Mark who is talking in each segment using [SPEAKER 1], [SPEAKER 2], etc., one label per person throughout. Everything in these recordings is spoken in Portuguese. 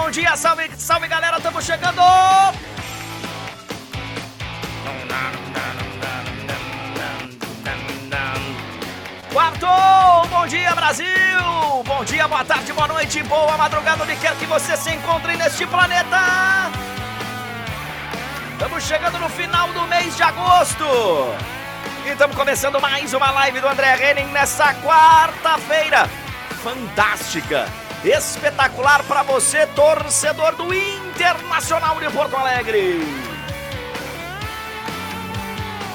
[SPEAKER 1] bom dia, salve, salve galera, estamos chegando! Quarto! Bom dia, Brasil! Bom dia, boa tarde, boa noite, boa madrugada, onde quer que você se encontre neste planeta! Estamos chegando no final do mês de agosto! E estamos começando mais uma live do André Henning nessa quarta-feira. Fantástica, espetacular para você, torcedor do Internacional de Porto Alegre.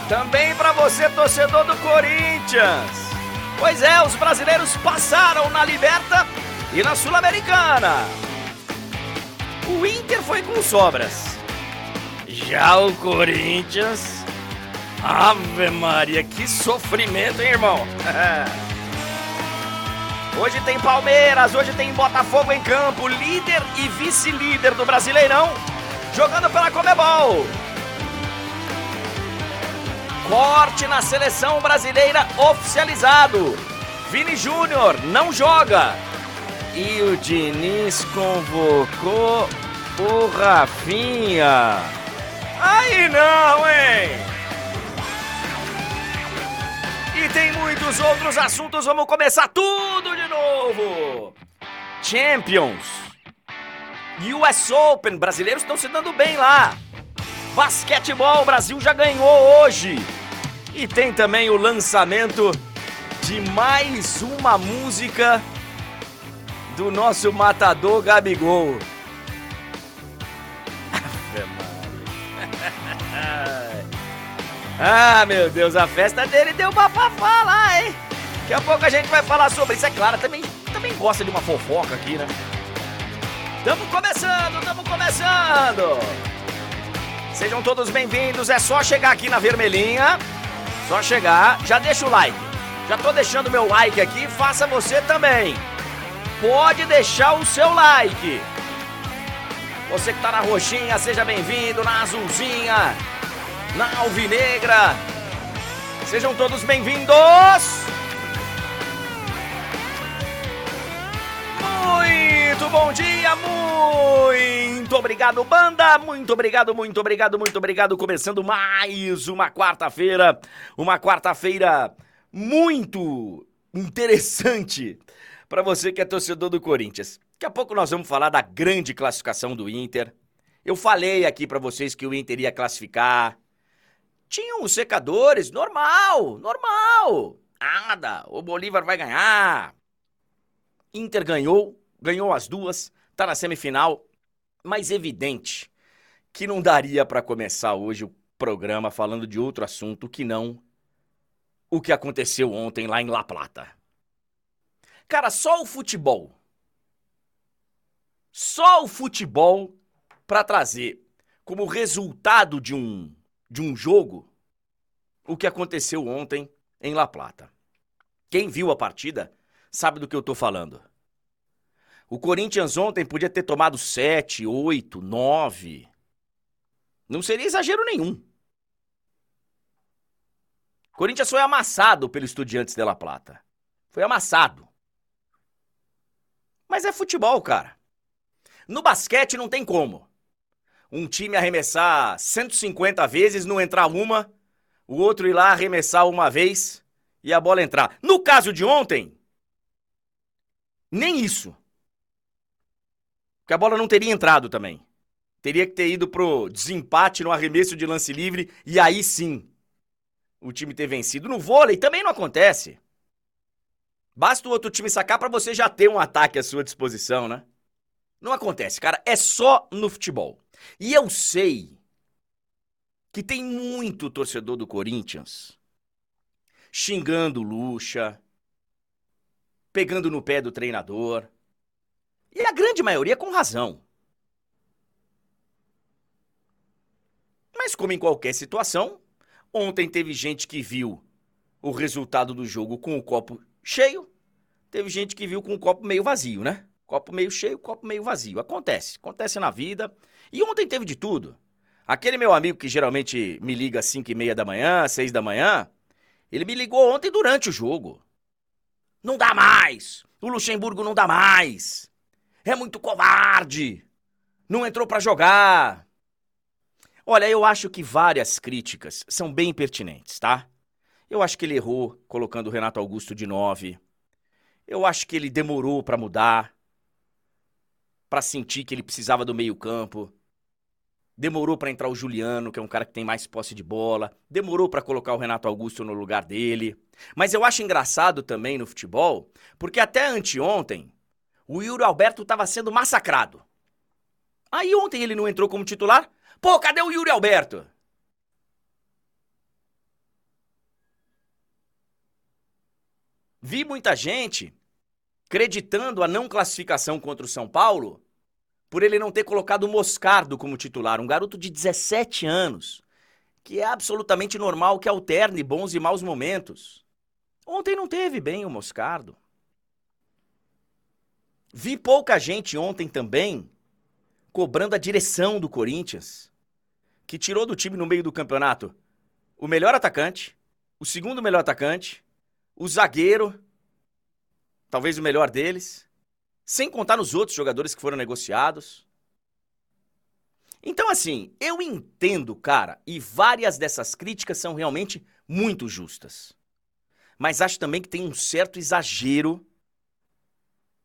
[SPEAKER 1] Também para você, torcedor do Corinthians. Pois é, os brasileiros passaram na Liberta e na Sul-Americana. O Inter foi com sobras. Já o Corinthians. Ave Maria, que sofrimento, hein, irmão? hoje tem Palmeiras, hoje tem Botafogo em campo, líder e vice-líder do Brasileirão, jogando pela Comebol. Corte na seleção brasileira oficializado. Vini Júnior não joga. E o Diniz convocou o Rafinha. Aí não, hein? E tem muitos outros assuntos, vamos começar tudo de novo. Champions. US Open, brasileiros estão se dando bem lá. Basquetebol, o Brasil já ganhou hoje. E tem também o lançamento de mais uma música do nosso matador Gabigol. Ah, meu Deus, a festa dele deu bafafá lá, hein? Daqui a pouco a gente vai falar sobre isso. É claro, também, também gosta de uma fofoca aqui, né? Tamo começando, tamo começando! Sejam todos bem-vindos. É só chegar aqui na vermelhinha. Só chegar, já deixa o like. Já tô deixando meu like aqui, faça você também. Pode deixar o seu like. Você que tá na roxinha, seja bem-vindo. Na azulzinha, na alvinegra. Sejam todos bem-vindos. Muito bom dia, muito obrigado, banda. Muito obrigado, muito obrigado, muito obrigado. Começando mais uma quarta-feira, uma quarta-feira muito interessante para você que é torcedor do Corinthians. Daqui a pouco nós vamos falar da grande classificação do Inter. Eu falei aqui para vocês que o Inter ia classificar. Tinham os secadores, normal, normal. Nada, o Bolívar vai ganhar. Inter ganhou, ganhou as duas, tá na semifinal, mas evidente que não daria para começar hoje o programa falando de outro assunto que não o que aconteceu ontem lá em La Plata. Cara, só o futebol. Só o futebol para trazer como resultado de um de um jogo o que aconteceu ontem em La Plata. Quem viu a partida sabe do que eu tô falando. O Corinthians ontem podia ter tomado 7, 8, 9. Não seria exagero nenhum. O Corinthians foi amassado pelo Estudiantes de La Plata. Foi amassado. Mas é futebol, cara. No basquete não tem como. Um time arremessar 150 vezes, não entrar uma, o outro ir lá arremessar uma vez e a bola entrar. No caso de ontem, nem isso. Porque a bola não teria entrado também. Teria que ter ido pro desempate no arremesso de lance livre e aí sim o time ter vencido. No vôlei também não acontece. Basta o outro time sacar para você já ter um ataque à sua disposição, né? Não acontece, cara. É só no futebol. E eu sei que tem muito torcedor do Corinthians xingando o Lucha, pegando no pé do treinador. E a grande maioria com razão. Mas, como em qualquer situação, ontem teve gente que viu o resultado do jogo com o copo cheio, teve gente que viu com o copo meio vazio, né? Copo meio cheio, copo meio vazio. Acontece, acontece na vida. E ontem teve de tudo. Aquele meu amigo que geralmente me liga às 5 e meia da manhã, 6 da manhã, ele me ligou ontem durante o jogo. Não dá mais. O Luxemburgo não dá mais. É muito covarde. Não entrou para jogar. Olha, eu acho que várias críticas são bem pertinentes, tá? Eu acho que ele errou colocando o Renato Augusto de 9. Eu acho que ele demorou para mudar, para sentir que ele precisava do meio-campo. Demorou para entrar o Juliano, que é um cara que tem mais posse de bola. Demorou para colocar o Renato Augusto no lugar dele. Mas eu acho engraçado também no futebol, porque até anteontem o Yuri Alberto estava sendo massacrado. Aí ontem ele não entrou como titular. Pô, cadê o Yuri Alberto? Vi muita gente creditando a não classificação contra o São Paulo por ele não ter colocado o Moscardo como titular, um garoto de 17 anos, que é absolutamente normal que alterne bons e maus momentos. Ontem não teve bem o Moscardo. Vi pouca gente ontem também cobrando a direção do Corinthians, que tirou do time no meio do campeonato o melhor atacante, o segundo melhor atacante, o zagueiro, talvez o melhor deles, sem contar nos outros jogadores que foram negociados. Então, assim, eu entendo, cara, e várias dessas críticas são realmente muito justas. Mas acho também que tem um certo exagero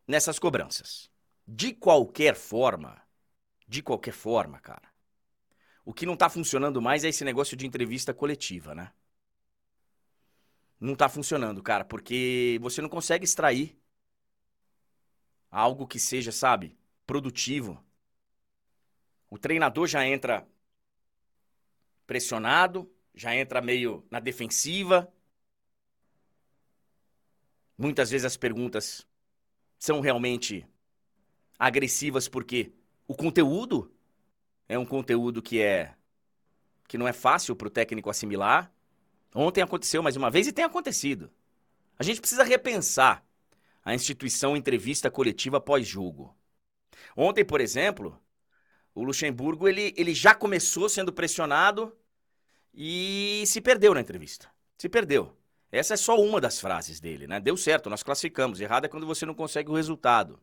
[SPEAKER 1] nessas cobranças. De qualquer forma, de qualquer forma, cara, o que não tá funcionando mais é esse negócio de entrevista coletiva, né? não tá funcionando, cara, porque você não consegue extrair algo que seja, sabe, produtivo. O treinador já entra pressionado, já entra meio na defensiva. Muitas vezes as perguntas são realmente agressivas porque o conteúdo é um conteúdo que é que não é fácil para o técnico assimilar. Ontem aconteceu mais uma vez e tem acontecido. A gente precisa repensar a instituição entrevista coletiva pós-jogo. Ontem, por exemplo, o Luxemburgo ele, ele já começou sendo pressionado e se perdeu na entrevista. Se perdeu. Essa é só uma das frases dele, né? Deu certo, nós classificamos. Errado é quando você não consegue o resultado.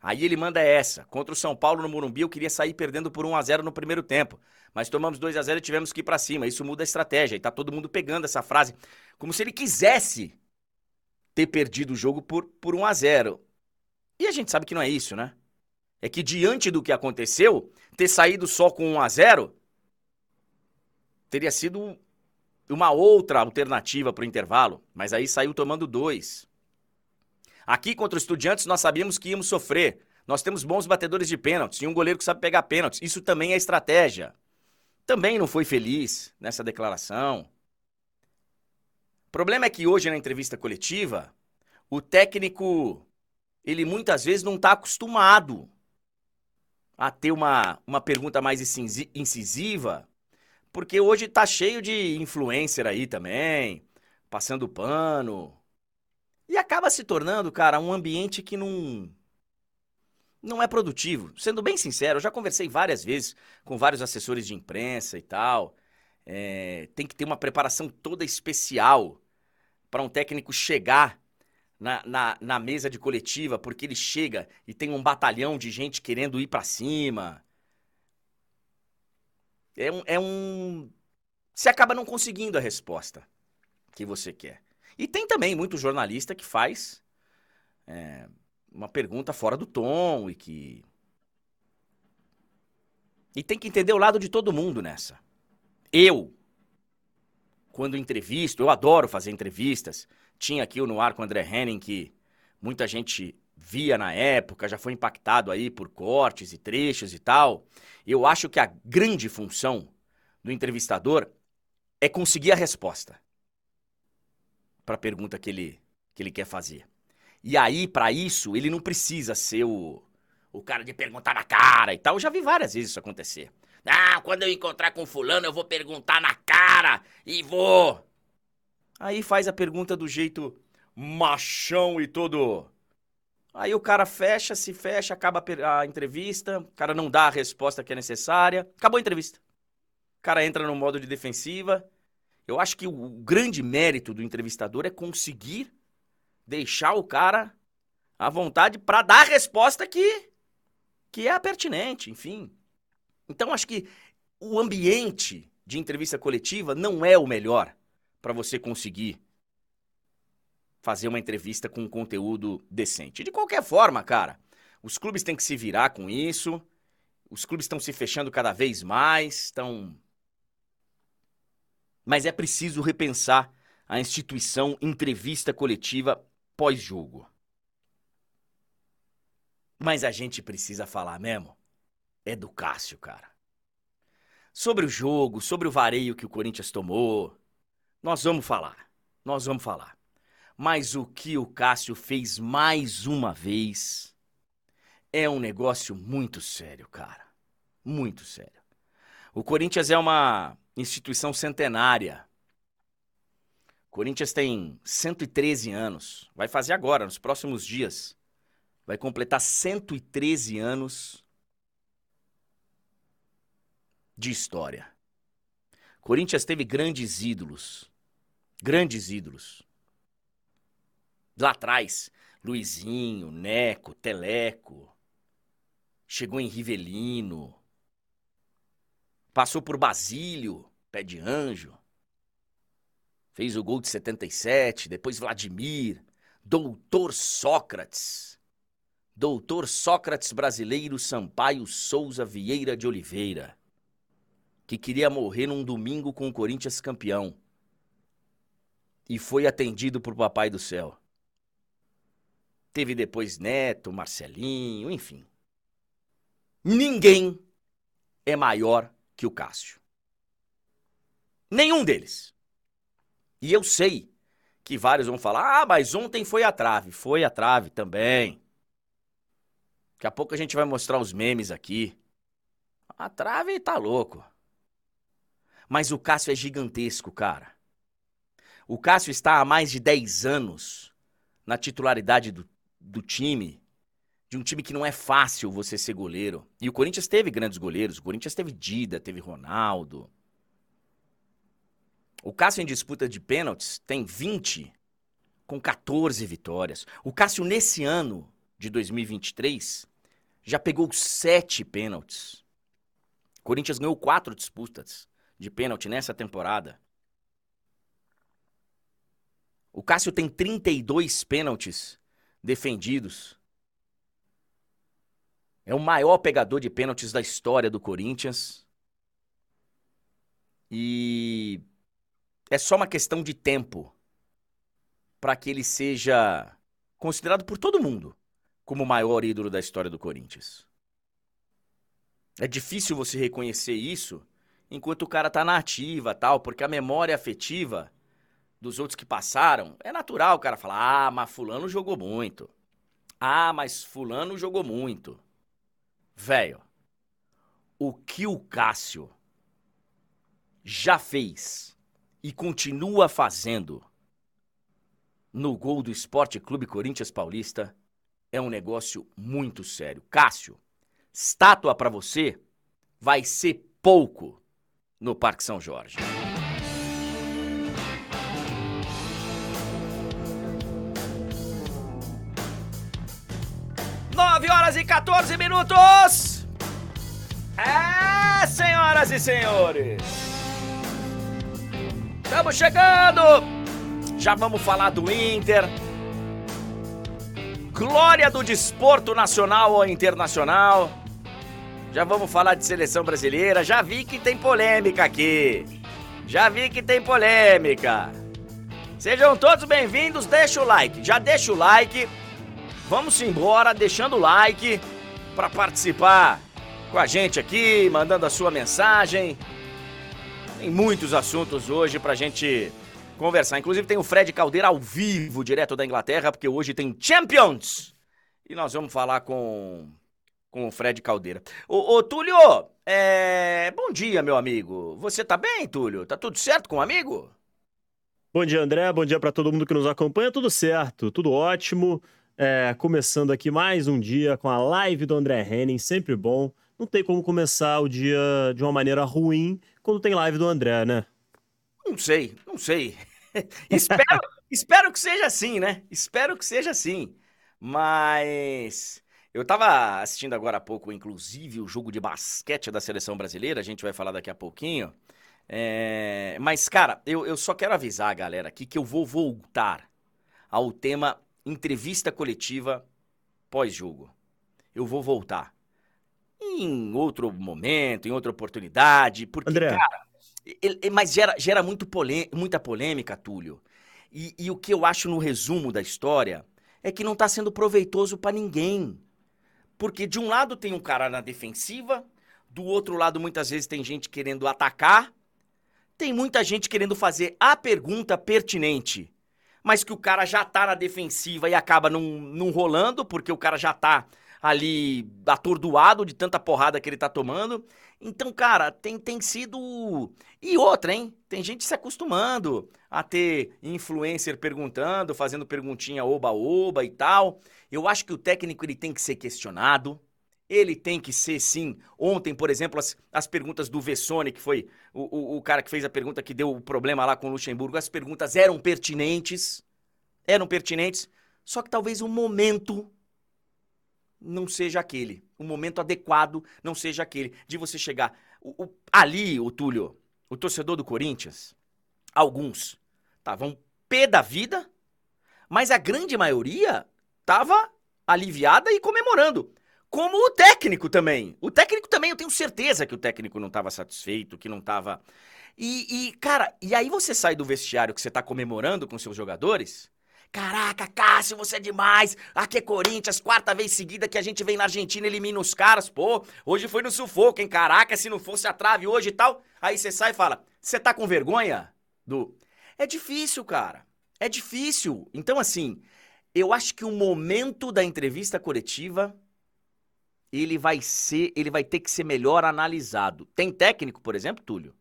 [SPEAKER 1] Aí ele manda essa. Contra o São Paulo no Morumbi, eu queria sair perdendo por 1 a 0 no primeiro tempo. Mas tomamos 2 a 0 e tivemos que ir para cima. Isso muda a estratégia. E tá todo mundo pegando essa frase como se ele quisesse ter perdido o jogo por, por 1 a 0 E a gente sabe que não é isso, né? É que diante do que aconteceu, ter saído só com 1 a 0 teria sido uma outra alternativa para o intervalo. Mas aí saiu tomando dois. Aqui contra os Estudiantes nós sabíamos que íamos sofrer. Nós temos bons batedores de pênaltis e um goleiro que sabe pegar pênaltis. Isso também é estratégia. Também não foi feliz nessa declaração. O problema é que hoje na entrevista coletiva, o técnico, ele muitas vezes não está acostumado a ter uma, uma pergunta mais incisiva, porque hoje está cheio de influencer aí também, passando pano, e acaba se tornando, cara, um ambiente que não. Não é produtivo. Sendo bem sincero, eu já conversei várias vezes com vários assessores de imprensa e tal. É, tem que ter uma preparação toda especial para um técnico chegar na, na, na, mesa de coletiva, porque ele chega e tem um batalhão de gente querendo ir para cima. É um, é um. Você acaba não conseguindo a resposta que você quer. E tem também muito jornalista que faz é, uma pergunta fora do tom e que. E tem que entender o lado de todo mundo nessa. Eu, quando entrevisto, eu adoro fazer entrevistas. Tinha aqui o No Ar com o André Henning, que muita gente via na época, já foi impactado aí por cortes e trechos e tal. Eu acho que a grande função do entrevistador é conseguir a resposta para a pergunta que ele, que ele quer fazer. E aí, para isso, ele não precisa ser o, o cara de perguntar na cara e tal. Eu já vi várias vezes isso acontecer. Ah, quando eu encontrar com fulano, eu vou perguntar na cara e vou. Aí faz a pergunta do jeito machão e todo. Aí o cara fecha, se fecha, acaba a entrevista, o cara não dá a resposta que é necessária, acabou a entrevista. O cara entra no modo de defensiva eu acho que o grande mérito do entrevistador é conseguir Deixar o cara à vontade para dar a resposta que, que é a pertinente, enfim. Então, acho que o ambiente de entrevista coletiva não é o melhor para você conseguir fazer uma entrevista com um conteúdo decente. De qualquer forma, cara, os clubes têm que se virar com isso. Os clubes estão se fechando cada vez mais, estão Mas é preciso repensar a instituição entrevista coletiva pós-jogo. Mas a gente precisa falar mesmo é do Cássio, cara. Sobre o jogo, sobre o vareio que o Corinthians tomou, nós vamos falar. Nós vamos falar. Mas o que o Cássio fez mais uma vez é um negócio muito sério, cara. Muito sério. O Corinthians é uma instituição centenária. O Corinthians tem 113 anos. Vai fazer agora, nos próximos dias. Vai completar 113 anos de história. Corinthians teve grandes ídolos. Grandes ídolos. Lá atrás, Luizinho, Neco, Teleco. Chegou em Rivelino. Passou por Basílio, pé de anjo. Fez o gol de 77, depois Vladimir, Doutor Sócrates. Doutor Sócrates brasileiro Sampaio Souza Vieira de Oliveira que queria morrer num domingo com o Corinthians campeão. E foi atendido por Papai do Céu. Teve depois Neto, Marcelinho, enfim. Ninguém é maior que o Cássio. Nenhum deles. E eu sei que vários vão falar: ah, mas ontem foi a trave. Foi a trave também. Daqui a pouco a gente vai mostrar os memes aqui. A trave tá louco. Mas o Cássio é gigantesco, cara. O Cássio está há mais de 10 anos na titularidade do, do time, de um time que não é fácil você ser goleiro. E o Corinthians teve grandes goleiros. O Corinthians teve Dida, teve Ronaldo. O Cássio em disputa de pênaltis tem 20 com 14 vitórias. O Cássio nesse ano de 2023 já pegou 7 pênaltis. O Corinthians ganhou 4 disputas de pênalti nessa temporada. O Cássio tem 32 pênaltis defendidos. É o maior pegador de pênaltis da história do Corinthians. E é só uma questão de tempo para que ele seja considerado por todo mundo como o maior ídolo da história do Corinthians. É difícil você reconhecer isso enquanto o cara tá na ativa tal, porque a memória afetiva dos outros que passaram, é natural o cara falar: ah, mas Fulano jogou muito. Ah, mas Fulano jogou muito. Velho, o que o Cássio já fez e continua fazendo no gol do Esporte Clube Corinthians Paulista é um negócio muito sério. Cássio, estátua para você vai ser pouco no Parque São Jorge. Nove horas e 14 minutos! É, senhoras e senhores! Estamos chegando! Já vamos falar do Inter. Glória do desporto nacional ou internacional. Já vamos falar de seleção brasileira. Já vi que tem polêmica aqui. Já vi que tem polêmica. Sejam todos bem-vindos. Deixa o like. Já deixa o like. Vamos embora deixando o like para participar com a gente aqui, mandando a sua mensagem. Tem muitos assuntos hoje pra gente conversar. Inclusive tem o Fred Caldeira ao vivo, direto da Inglaterra, porque hoje tem Champions. E nós vamos falar com com o Fred Caldeira. Ô, ô Túlio, é... bom dia, meu amigo. Você tá bem, Túlio? Tá tudo certo com o amigo?
[SPEAKER 2] Bom dia, André. Bom dia para todo mundo que nos acompanha. Tudo certo, tudo ótimo. É, começando aqui mais um dia com a live do André Henning, sempre bom. Não tem como começar o dia de uma maneira ruim quando tem live do André, né?
[SPEAKER 1] Não sei, não sei. espero, Espero que seja assim, né? Espero que seja assim. Mas eu tava assistindo agora há pouco, inclusive, o jogo de basquete da seleção brasileira, a gente vai falar daqui a pouquinho. É... Mas, cara, eu, eu só quero avisar a galera aqui que eu vou voltar ao tema entrevista coletiva pós-jogo. Eu vou voltar. Em outro momento, em outra oportunidade, porque,
[SPEAKER 2] André.
[SPEAKER 1] cara, ele- mas gera, gera muito polê- muita polêmica, Túlio. E, e o que eu acho no resumo da história é que não tá sendo proveitoso pra ninguém. Porque de um lado tem um cara na defensiva, do outro lado muitas vezes tem gente querendo atacar, tem muita gente querendo fazer a pergunta pertinente, mas que o cara já tá na defensiva e acaba não, não rolando, porque o cara já tá ali atordoado de tanta porrada que ele tá tomando. Então, cara, tem, tem sido. E outra, hein? Tem gente se acostumando a ter influencer perguntando, fazendo perguntinha oba-oba e tal. Eu acho que o técnico ele tem que ser questionado. Ele tem que ser, sim. Ontem, por exemplo, as, as perguntas do Vessone, que foi o, o, o cara que fez a pergunta que deu o problema lá com o Luxemburgo, as perguntas eram pertinentes. Eram pertinentes. Só que talvez o momento não seja aquele. O momento adequado não seja aquele. De você chegar. o- o- ali, o Túlio, o torcedor do Corinthians, alguns estavam pé da vida, mas a grande maioria tava aliviada e comemorando. Como o técnico também. O técnico também, eu tenho certeza que o técnico não estava satisfeito, que não estava. E, e, cara, e aí você sai do vestiário que você tá comemorando com seus jogadores. Caraca, Cássio, você é demais. Aqui é Corinthians, quarta vez seguida que a gente vem na Argentina e elimina os caras. Pô, hoje foi no sufoco, hein? Caraca, se não fosse a trave hoje e tal. Aí você sai e fala: Você tá com vergonha? Do. É difícil, cara. É difícil. Então, assim, eu acho que o momento da entrevista coletiva ele vai ser, ele vai ter que ser melhor analisado. Tem técnico, por exemplo, Túlio,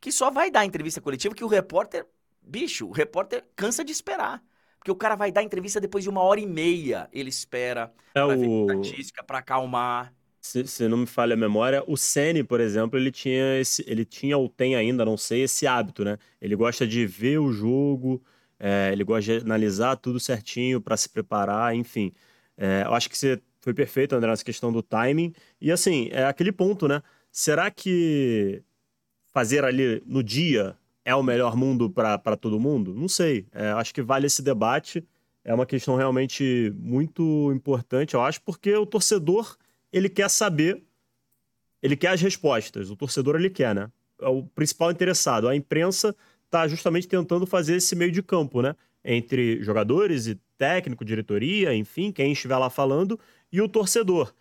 [SPEAKER 1] que só vai dar entrevista coletiva que o repórter, bicho, o repórter cansa de esperar. Porque o cara vai dar entrevista depois de uma hora e meia. Ele espera
[SPEAKER 2] É
[SPEAKER 1] ver
[SPEAKER 2] o.
[SPEAKER 1] estatística, pra acalmar.
[SPEAKER 2] Se, se não me falha a memória, o Ceni, por exemplo, ele tinha esse, ele tinha ou tem ainda, não sei, esse hábito, né? Ele gosta de ver o jogo, é, ele gosta de analisar tudo certinho para se preparar, enfim. É, eu acho que você foi perfeito, André, nessa questão do timing. E assim, é aquele ponto, né? Será que fazer ali no dia é o melhor mundo para todo mundo? Não sei. É, acho que vale esse debate. É uma questão realmente muito importante, eu acho, porque o torcedor ele quer saber, ele quer as respostas. O torcedor ele quer, né? É o principal interessado. A imprensa está justamente tentando fazer esse meio de campo, né? Entre jogadores e técnico, diretoria, enfim, quem estiver lá falando, e o torcedor.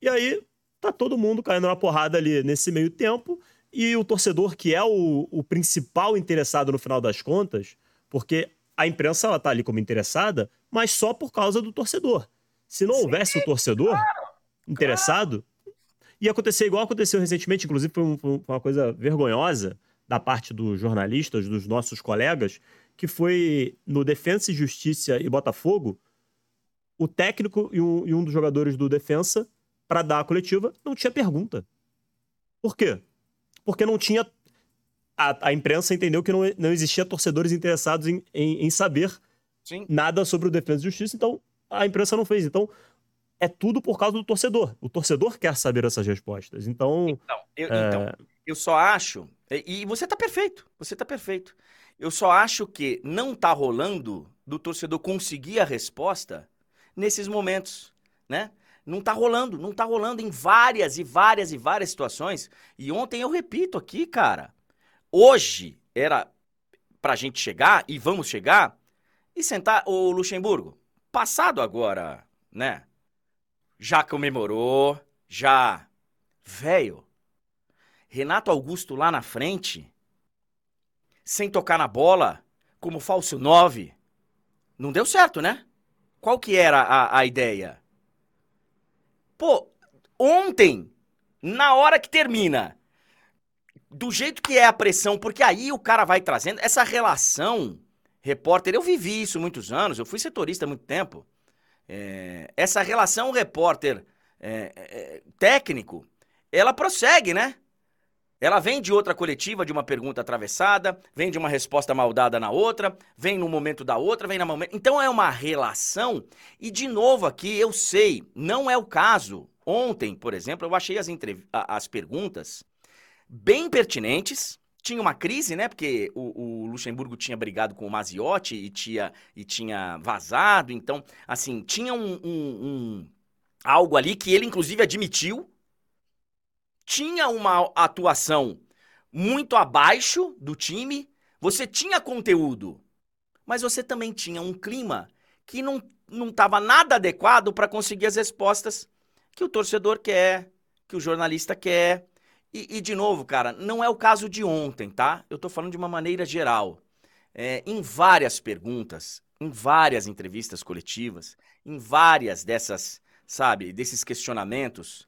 [SPEAKER 2] E aí tá todo mundo caindo na porrada ali nesse meio tempo. E o torcedor, que é o, o principal interessado no final das contas, porque a imprensa ela tá ali como interessada, mas só por causa do torcedor. Se não houvesse o torcedor interessado, ia acontecer igual aconteceu recentemente, inclusive foi, um- foi uma coisa vergonhosa da parte dos jornalistas, dos nossos colegas, que foi no Defensa e Justiça e Botafogo, o técnico e um, e um dos jogadores do Defensa, para dar a coletiva, não tinha pergunta. Por quê? Porque não tinha. A, a imprensa entendeu que não, não existia torcedores interessados em, em, em saber
[SPEAKER 1] Sim.
[SPEAKER 2] nada sobre o Defesa e Justiça, então a imprensa não fez. Então é tudo por causa do torcedor. O torcedor quer saber essas respostas. Então,
[SPEAKER 1] Então, eu,
[SPEAKER 2] é,
[SPEAKER 1] então, eu só acho. E, você tá perfeito. Você tá perfeito. Eu só acho que não tá rolando do torcedor conseguir a resposta nesses momentos, né? Não tá rolando, não tá rolando em várias e várias e várias situações. E ontem eu repito aqui, cara. Hoje era pra gente chegar, e vamos chegar, e sentar. Ô Luxemburgo, passado agora, né? Já comemorou, já. Velho, Renato Augusto lá na frente, sem tocar na bola, como falso 9, não deu certo, né? Qual que era a, a ideia? Pô, ontem, na hora que termina, do jeito que é a pressão, porque aí o cara vai trazendo essa relação, repórter, eu vivi isso muitos anos, eu fui setorista há muito tempo. É, essa relação repórter é, é, técnico, ela prossegue, né? Ela vem de outra coletiva, de uma pergunta atravessada, vem de uma resposta maldada na outra, vem no momento da outra, vem no momento. Então é uma relação. E de novo aqui, eu sei, não é o caso. Ontem, por exemplo, eu achei as, entrev... as perguntas bem pertinentes. Tinha uma crise, né? Porque o, o Luxemburgo tinha brigado com o Maziotti e tinha, e tinha vazado. Então, assim, tinha um, um, um algo ali que ele, inclusive, admitiu tinha uma atuação muito abaixo do time, você tinha conteúdo, mas você também tinha um clima que não não estava nada adequado para conseguir as respostas que o torcedor quer, que o jornalista quer. E, e, de novo, cara, não é o caso de ontem, tá? Eu estou falando de uma maneira geral. É, em várias perguntas, em várias entrevistas coletivas, em várias dessas, sabe, desses questionamentos,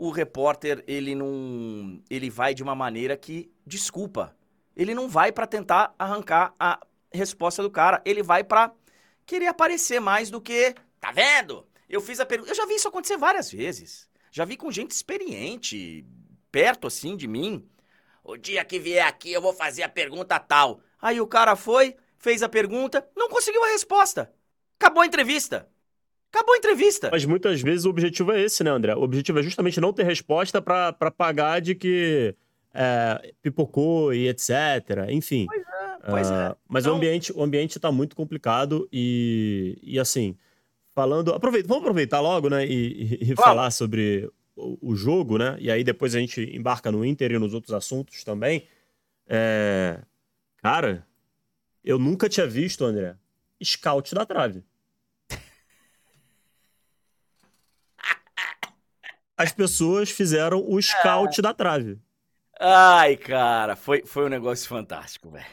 [SPEAKER 1] o repórter ele não ele vai de uma maneira que desculpa. Ele não vai para tentar arrancar a resposta do cara, ele vai para querer aparecer mais do que, tá vendo? Eu fiz a pergunta, eu já vi isso acontecer várias vezes. Já vi com gente experiente, perto assim de mim. O dia que vier aqui eu vou fazer a pergunta tal. Aí o cara foi, fez a pergunta, não conseguiu a resposta. Acabou a entrevista. Acabou a entrevista.
[SPEAKER 2] Mas muitas vezes o objetivo é esse, né, André? O objetivo é justamente não ter resposta para pagar de que é, pipocou e etc. Enfim. Pois é, pois uh, é. Mas então... o ambiente o ambiente está muito complicado e, e assim, falando... Aproveita, vamos aproveitar logo, né, e, e, e falar sobre o, o, jogo, né? E aí depois a gente embarca no Inter e nos outros assuntos também. É... Cara, eu nunca tinha visto, André, scout da trave. As pessoas fizeram o scout é. da trave.
[SPEAKER 1] Ai, cara, foi, foi um negócio fantástico, velho.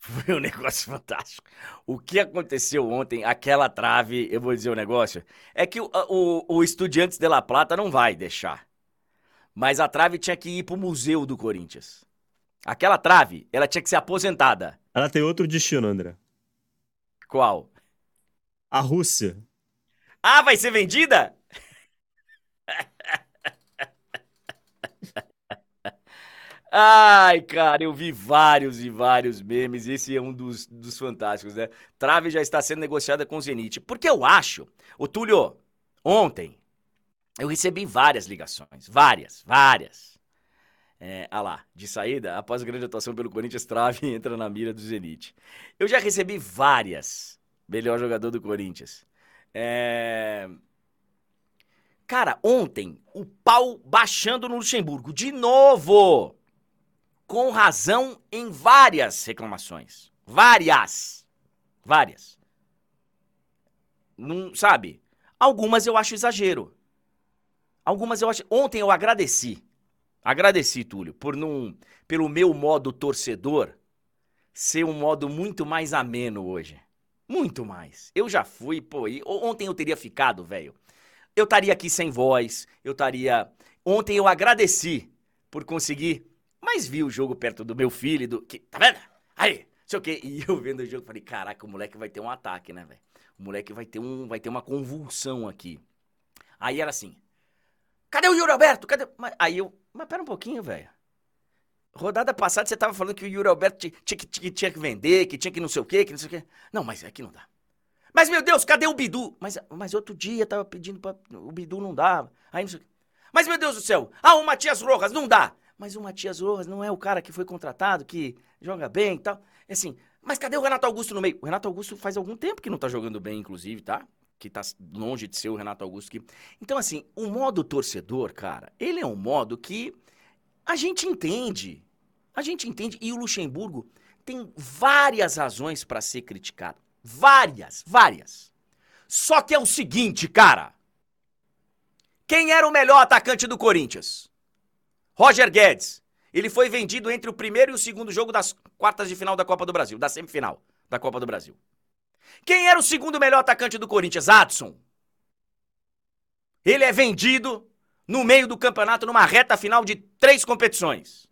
[SPEAKER 1] Foi um negócio fantástico. O que aconteceu ontem, aquela trave, eu vou dizer o um negócio, é que o, o, o Estudiantes de La Plata não vai deixar. Mas a trave tinha que ir pro Museu do Corinthians. Aquela trave, ela tinha que ser aposentada.
[SPEAKER 2] Ela tem outro destino, André.
[SPEAKER 1] Qual?
[SPEAKER 2] A Rússia.
[SPEAKER 1] Ah, vai ser vendida? Ai, cara, eu vi vários e vários memes. Esse é um dos, dos fantásticos, né? Trave já está sendo negociada com o Zenit. Porque eu acho, o Túlio, ontem eu recebi várias ligações. Várias, várias. É, ah lá, de saída, após a grande atuação pelo Corinthians, Trave entra na mira do Zenit. Eu já recebi várias. Melhor jogador do Corinthians. É. Cara, ontem, o pau baixando no Luxemburgo. De novo! Com razão em várias reclamações. Várias. Várias. Não, sabe? Algumas eu acho exagero. Algumas eu acho. Ontem eu agradeci. Agradeci, Túlio, por não. Pelo meu modo torcedor ser um modo muito mais ameno hoje. Muito mais. Eu já fui, pô. E ontem eu teria ficado, velho eu estaria aqui sem voz, eu estaria. Ontem eu agradeci por conseguir, mas vi o jogo perto do meu filho, do. Que, tá vendo? Aí, sei o quê. E eu vendo o jogo, falei, caraca, o moleque vai ter um ataque, né, velho? O moleque vai ter um. Vai ter uma convulsão aqui. Aí era assim. Cadê o Yuri Alberto? Cadê. Aí eu. Mas pera um pouquinho, velho. Rodada passada você tava falando que o Yuri Alberto tinha, tinha, tinha, que vender, que tinha que não sei o quê, que não sei o quê. Não, mas aqui não dá. Mas, meu Deus, cadê o Bidu? Mas, mas outro dia tava pedindo pra. O Bidu não dava. Aí não sei Mas, meu Deus do céu, ah, o Matias Rojas não dá. Mas o Matias Rojas não é o cara que foi contratado, que joga bem e tal. É assim, mas cadê o Renato Augusto no meio? O Renato Augusto faz algum tempo que não tá jogando bem, inclusive, tá? Que tá longe de ser o Renato Augusto. Que... Então, assim, o modo torcedor, cara, ele é um modo que a gente entende. A gente entende. E o Luxemburgo tem várias razões para ser criticado. Várias, várias. Só que é o seguinte, cara. Quem era o melhor atacante do Corinthians? Roger Guedes. Ele foi vendido entre o primeiro e o segundo jogo das quartas de final da Copa do Brasil, da semifinal da Copa do Brasil. Quem era o segundo melhor atacante do Corinthians? Adson. Ele é vendido no meio do campeonato numa reta final de três competições.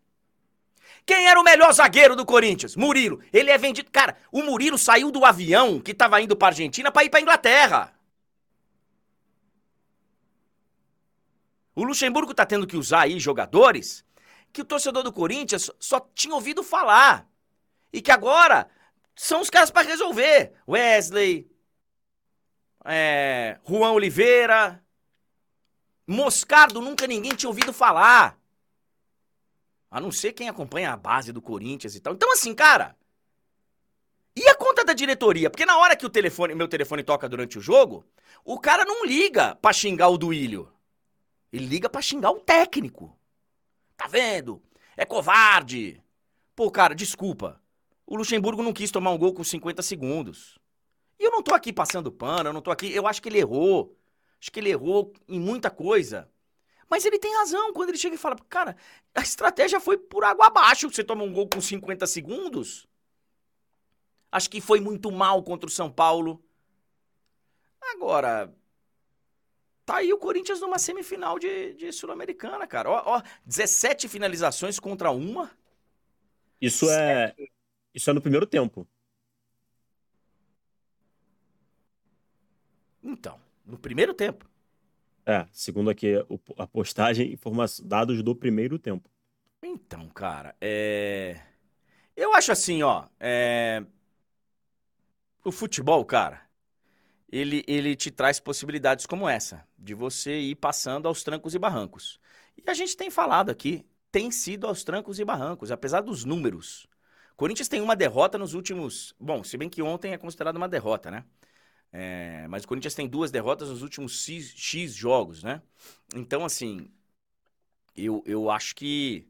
[SPEAKER 1] Quem era o melhor zagueiro do Corinthians? Murilo. Ele é vendido. Cara, o Murilo saiu do avião que estava indo para Argentina para ir para Inglaterra. O Luxemburgo tá tendo que usar aí jogadores que o torcedor do Corinthians só tinha ouvido falar. E que agora são os caras para resolver. Wesley, é, Juan Oliveira, Moscardo, nunca ninguém tinha ouvido falar. A não ser quem acompanha a base do Corinthians e tal. Então, assim, cara. E a conta da diretoria? Porque na hora que o telefone, meu telefone toca durante o jogo, o cara não liga pra xingar o Duílio. Ele liga pra xingar o técnico. Tá vendo? É covarde. Pô, cara, desculpa. O Luxemburgo não quis tomar um gol com 50 segundos. E eu não tô aqui passando pano, eu não tô aqui. Eu acho que ele errou. Acho que ele errou em muita coisa. Mas ele tem razão quando ele chega e fala: Cara, a estratégia foi por água abaixo. Você toma um gol com 50 segundos. Acho que foi muito mal contra o São Paulo. Agora, tá aí o Corinthians numa semifinal de, de Sul-Americana, cara. Ó, ó, 17 finalizações contra uma.
[SPEAKER 2] Isso é isso é no primeiro tempo.
[SPEAKER 1] Então, no primeiro tempo.
[SPEAKER 2] É, segundo aqui a postagem, informação, dados do primeiro tempo.
[SPEAKER 1] Então, cara, é. Eu acho assim, ó. É... O futebol, cara, ele, ele te traz possibilidades como essa, de você ir passando aos trancos e barrancos. E a gente tem falado aqui, tem sido aos trancos e barrancos, apesar dos números. Corinthians tem uma derrota nos últimos. Bom, se bem que ontem é considerado uma derrota, né? É, mas o Corinthians tem duas derrotas nos últimos X, X, jogos, né? Então, assim, eu, eu acho que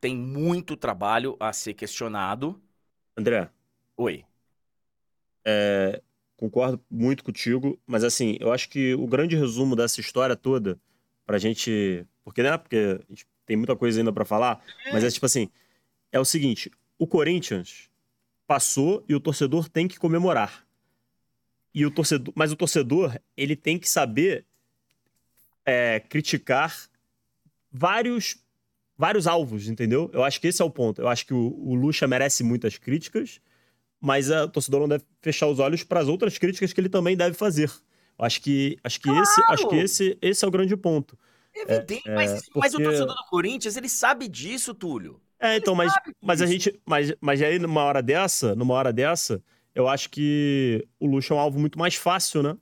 [SPEAKER 1] tem muito trabalho a ser questionado.
[SPEAKER 2] André.
[SPEAKER 1] Oi.
[SPEAKER 2] É, concordo muito contigo, mas assim, eu acho que o grande resumo dessa história toda, pra gente. Porque, né? Porque a gente tem muita coisa ainda para falar, mas é tipo assim: é o seguinte, o Corinthians passou e o torcedor tem que comemorar. E o torcedor, mas o torcedor ele tem que saber é, criticar vários vários alvos, entendeu? Eu acho que esse é o ponto. Eu acho que o, o Lucha merece muitas críticas, mas o torcedor não deve fechar os olhos para as outras críticas que ele também deve fazer. Acho que acho que claro. esse acho que esse esse é o grande ponto.
[SPEAKER 1] Evidente, é, mas, é, porque... mas o torcedor do Corinthians ele sabe disso, Túlio.
[SPEAKER 2] É, então, mas, mas a gente. Mas, mas aí, numa hora dessa, numa hora dessa, eu acho que o Luxo é um alvo muito mais fácil, né?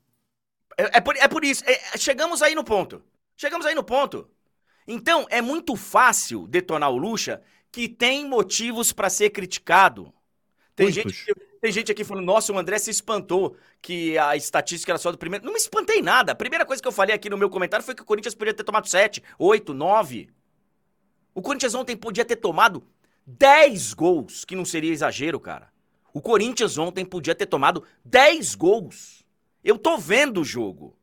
[SPEAKER 1] É, é, por, é por isso. É, chegamos aí no ponto. Chegamos aí no ponto. Então, é muito fácil detonar o Lucha que tem motivos para ser criticado. Tem gente, tem gente aqui falando, nossa, o André se espantou que a estatística era só do primeiro. Não me espantei nada. A primeira coisa que eu falei aqui no meu comentário foi que o Corinthians podia ter tomado 7, 8, 9. O Corinthians ontem podia ter tomado 10 gols, que não seria exagero, cara. O Corinthians ontem podia ter tomado 10 gols. Eu tô vendo o jogo.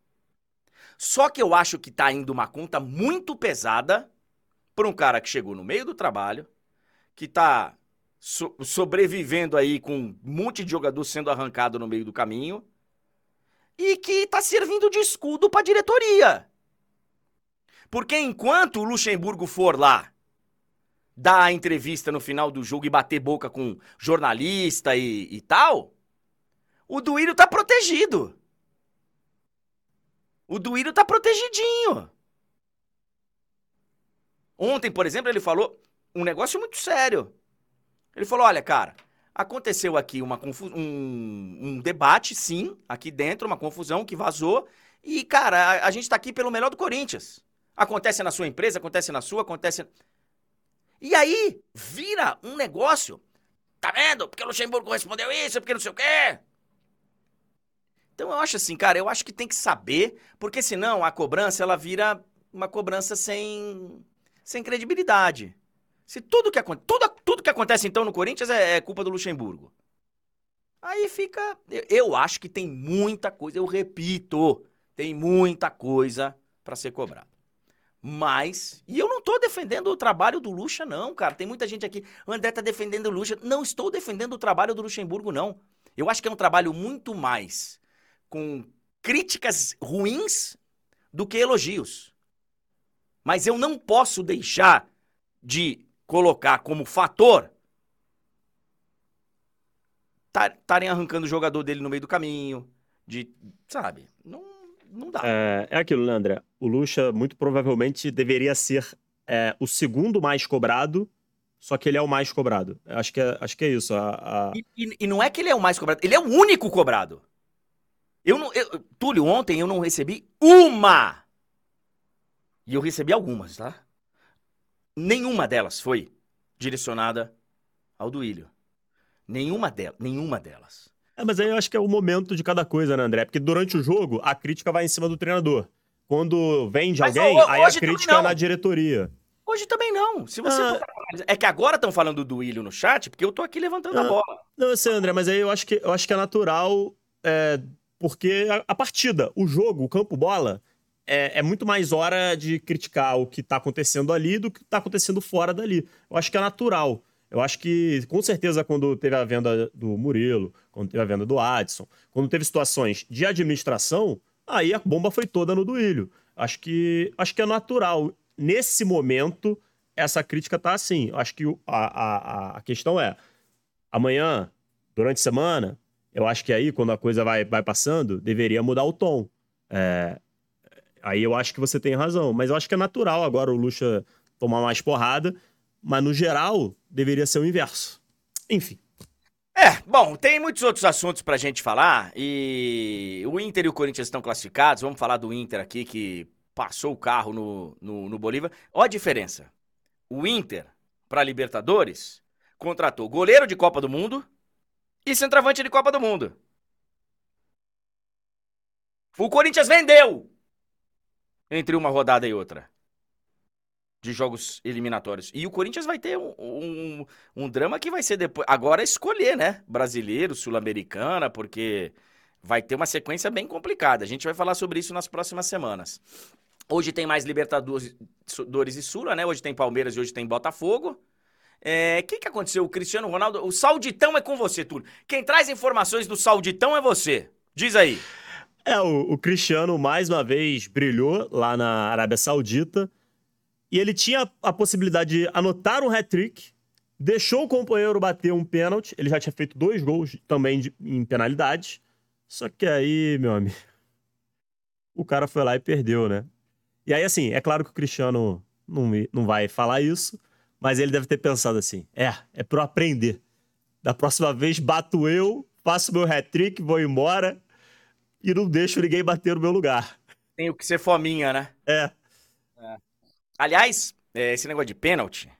[SPEAKER 1] Só que eu acho que tá indo uma conta muito pesada para um cara que chegou no meio do trabalho, que tá so sobrevivendo aí com um monte de jogador sendo arrancado no meio do caminho e que tá servindo de escudo para diretoria. Porque enquanto o Luxemburgo for lá dar a entrevista no final do jogo e bater boca com jornalista e, e tal, o Duílio tá protegido. O Duílio tá protegidinho. Ontem, por exemplo, ele falou um negócio muito sério. Ele falou: olha, cara, aconteceu aqui uma um, um debate, sim, aqui dentro, uma confusão que vazou. E, cara, a, a gente tá aqui pelo melhor do Corinthians. Acontece na sua empresa, acontece na sua, acontece. E aí vira um negócio. Tá vendo? Porque o Luxemburgo respondeu isso, porque não sei o quê. Então eu acho assim, cara, eu acho que tem que saber, porque senão a cobrança ela vira uma cobrança sem, sem credibilidade. Se tudo que, que acontece então no Corinthians é, é culpa do Luxemburgo. Aí fica. Eu, eu acho que tem muita coisa, eu repito, tem muita coisa para ser cobrada. Mas, e eu não tô defendendo o trabalho do Lucha, não, cara. Tem muita gente aqui, o André tá defendendo o Lucha. Não estou defendendo o trabalho do Luxemburgo, não. Eu acho que é um trabalho muito mais com críticas ruins do que elogios. Mas eu não posso deixar de colocar como fator estarem arrancando o jogador dele no meio do caminho, de, sabe? Não, não dá.
[SPEAKER 2] É, é aquilo, André? O Lucha muito provavelmente deveria ser é o segundo mais cobrado, só que ele é o mais cobrado. Acho que é, acho que é isso. A, a...
[SPEAKER 1] E, e, e, não é que ele é o mais cobrado, ele é o único cobrado. Eu não. Eu, Túlio, ontem eu não recebi uma. E eu recebi algumas, tá? Nenhuma delas foi direcionada ao Duílio. Nenhuma, delas, nenhuma delas.
[SPEAKER 2] É, mas aí eu acho que é o momento de cada coisa, né, André? Porque durante o jogo, a crítica vai em cima do treinador. Quando vem de alguém, aí a crítica é na diretoria.
[SPEAKER 1] Hoje também não. Se você ah, É que agora estão falando do Willio no chat, porque eu tô aqui levantando ah, a bola.
[SPEAKER 2] Não, eu sei, André, mas aí eu acho que, eu acho que é natural, é, porque a, a, partida, o jogo, o campo bola, é, é, muito mais hora de criticar o que tá acontecendo ali do que tá acontecendo fora dali. Eu acho que é natural. Eu acho que, com certeza, quando teve a venda do Murilo, quando teve a venda do Adson, quando teve situações de administração, aí a bomba foi toda no Duílio. Acho que, acho que é natural nesse momento, essa crítica tá assim. Acho que a, a, a questão é: amanhã, durante a semana, eu acho que aí, quando a coisa vai, vai passando, deveria mudar o tom. É, aí eu acho que você tem razão. Mas eu acho que é natural agora o Lucha tomar mais porrada. Mas no geral, deveria ser o inverso. Enfim.
[SPEAKER 1] É, bom, tem muitos outros assuntos pra gente falar. E o Inter e o Corinthians estão classificados. Vamos falar do Inter aqui, que passou o carro no, no, no Bolívar. Olha a diferença. O Inter, para Libertadores, contratou goleiro de Copa do Mundo e centroavante de Copa do Mundo. O Corinthians vendeu entre uma rodada e outra de jogos eliminatórios. E o Corinthians vai ter um, um, um drama que vai ser depois. Agora escolher, né? Brasileiro, sul-americana, porque vai ter uma sequência bem complicada. A gente vai falar sobre isso nas próximas semanas. Hoje tem mais Libertadores e Sula, né? Hoje tem Palmeiras e hoje tem Botafogo. O é, que, que aconteceu? O Cristiano Ronaldo. O Sauditão é com você, Túlio. Quem traz informações do Sauditão é você. Diz aí.
[SPEAKER 2] É, o, o Cristiano mais uma vez brilhou lá na Arábia Saudita. E ele tinha a possibilidade de anotar um hat-trick, deixou o companheiro bater um pênalti. Ele já tinha feito dois gols também de, em penalidade. Só que aí, meu amigo, o cara foi lá e perdeu, né? E aí, assim, é claro que o Cristiano não, não vai falar isso, mas ele deve ter pensado assim: é, é pra eu aprender. Da próxima vez bato eu, faço meu hat-trick, vou embora e não deixo ninguém bater no meu lugar.
[SPEAKER 1] Tem o que ser fominha, né?
[SPEAKER 2] É.
[SPEAKER 1] é. Aliás, é, esse negócio de pênalti,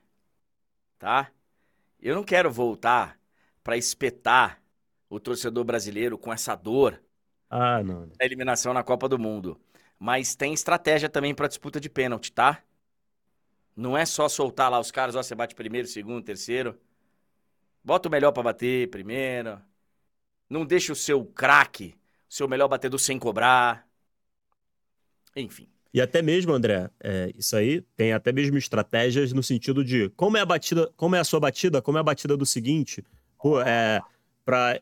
[SPEAKER 1] tá? Eu não quero voltar para espetar o torcedor brasileiro com essa dor
[SPEAKER 2] ah, não.
[SPEAKER 1] da eliminação na Copa do Mundo. Mas tem estratégia também para disputa de pênalti, tá? Não é só soltar lá os caras, ó, você bate primeiro, segundo, terceiro. Bota o melhor para bater primeiro. Não deixa o seu craque, o seu melhor batedor sem cobrar. Enfim.
[SPEAKER 2] E até mesmo, André, é, isso aí tem até mesmo estratégias no sentido de como é a batida, como é a sua batida, como é a batida do seguinte, pô, é para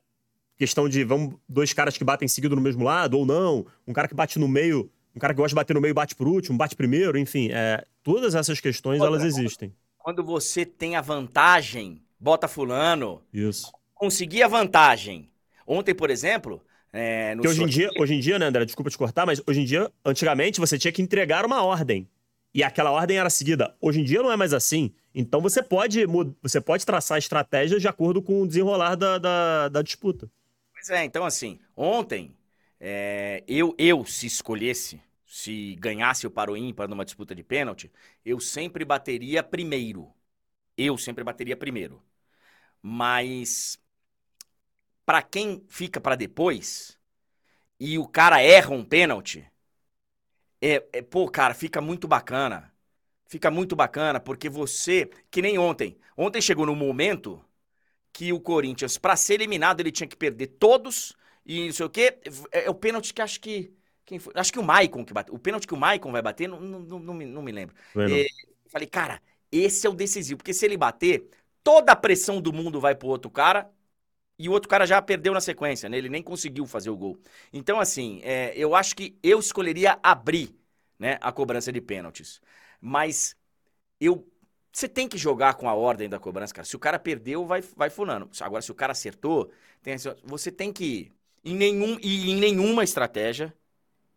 [SPEAKER 2] questão de vamos dois caras que batem seguido no mesmo lado ou não, um cara que bate no meio um cara que gosta de bater no meio bate por último, bate primeiro, enfim, é, todas essas questões elas existem.
[SPEAKER 1] Quando você tem a vantagem, bota fulano.
[SPEAKER 2] Isso.
[SPEAKER 1] Conseguir a vantagem. Ontem, por exemplo, é,
[SPEAKER 2] no hoje em, dia, hoje em dia, né, André, desculpa te cortar, mas hoje em dia, antigamente, você tinha que entregar uma ordem. E aquela ordem era seguida. Hoje em dia não é mais assim. Então você pode, você pode traçar estratégias de acordo com o desenrolar da, da, da disputa.
[SPEAKER 1] Pois é, então assim, ontem, é, eu, eu, se escolhesse, se ganhasse o ímpar numa disputa de pênalti, eu sempre bateria primeiro. Eu sempre bateria primeiro. Mas para quem fica para depois e o cara erra um pênalti, é, é, pô, cara, fica muito bacana. Fica muito bacana porque você, que nem ontem. Ontem chegou no momento que o Corinthians, para ser eliminado, ele tinha que perder todos e não sei o quê. É, é o pênalti que acho que quem foi? Acho que o Maicon que bateu. O pênalti que o Maicon vai bater, não, não, não, não, me, não me lembro. É, falei, cara, esse é o decisivo. Porque se ele bater, toda a pressão do mundo vai pro outro cara. E o outro cara já perdeu na sequência, né? Ele nem conseguiu fazer o gol. Então, assim, é, eu acho que eu escolheria abrir né, a cobrança de pênaltis. Mas eu. Você tem que jogar com a ordem da cobrança, cara. Se o cara perdeu, vai, vai fulano. Agora, se o cara acertou, tem, você tem que. Em, nenhum, e em nenhuma estratégia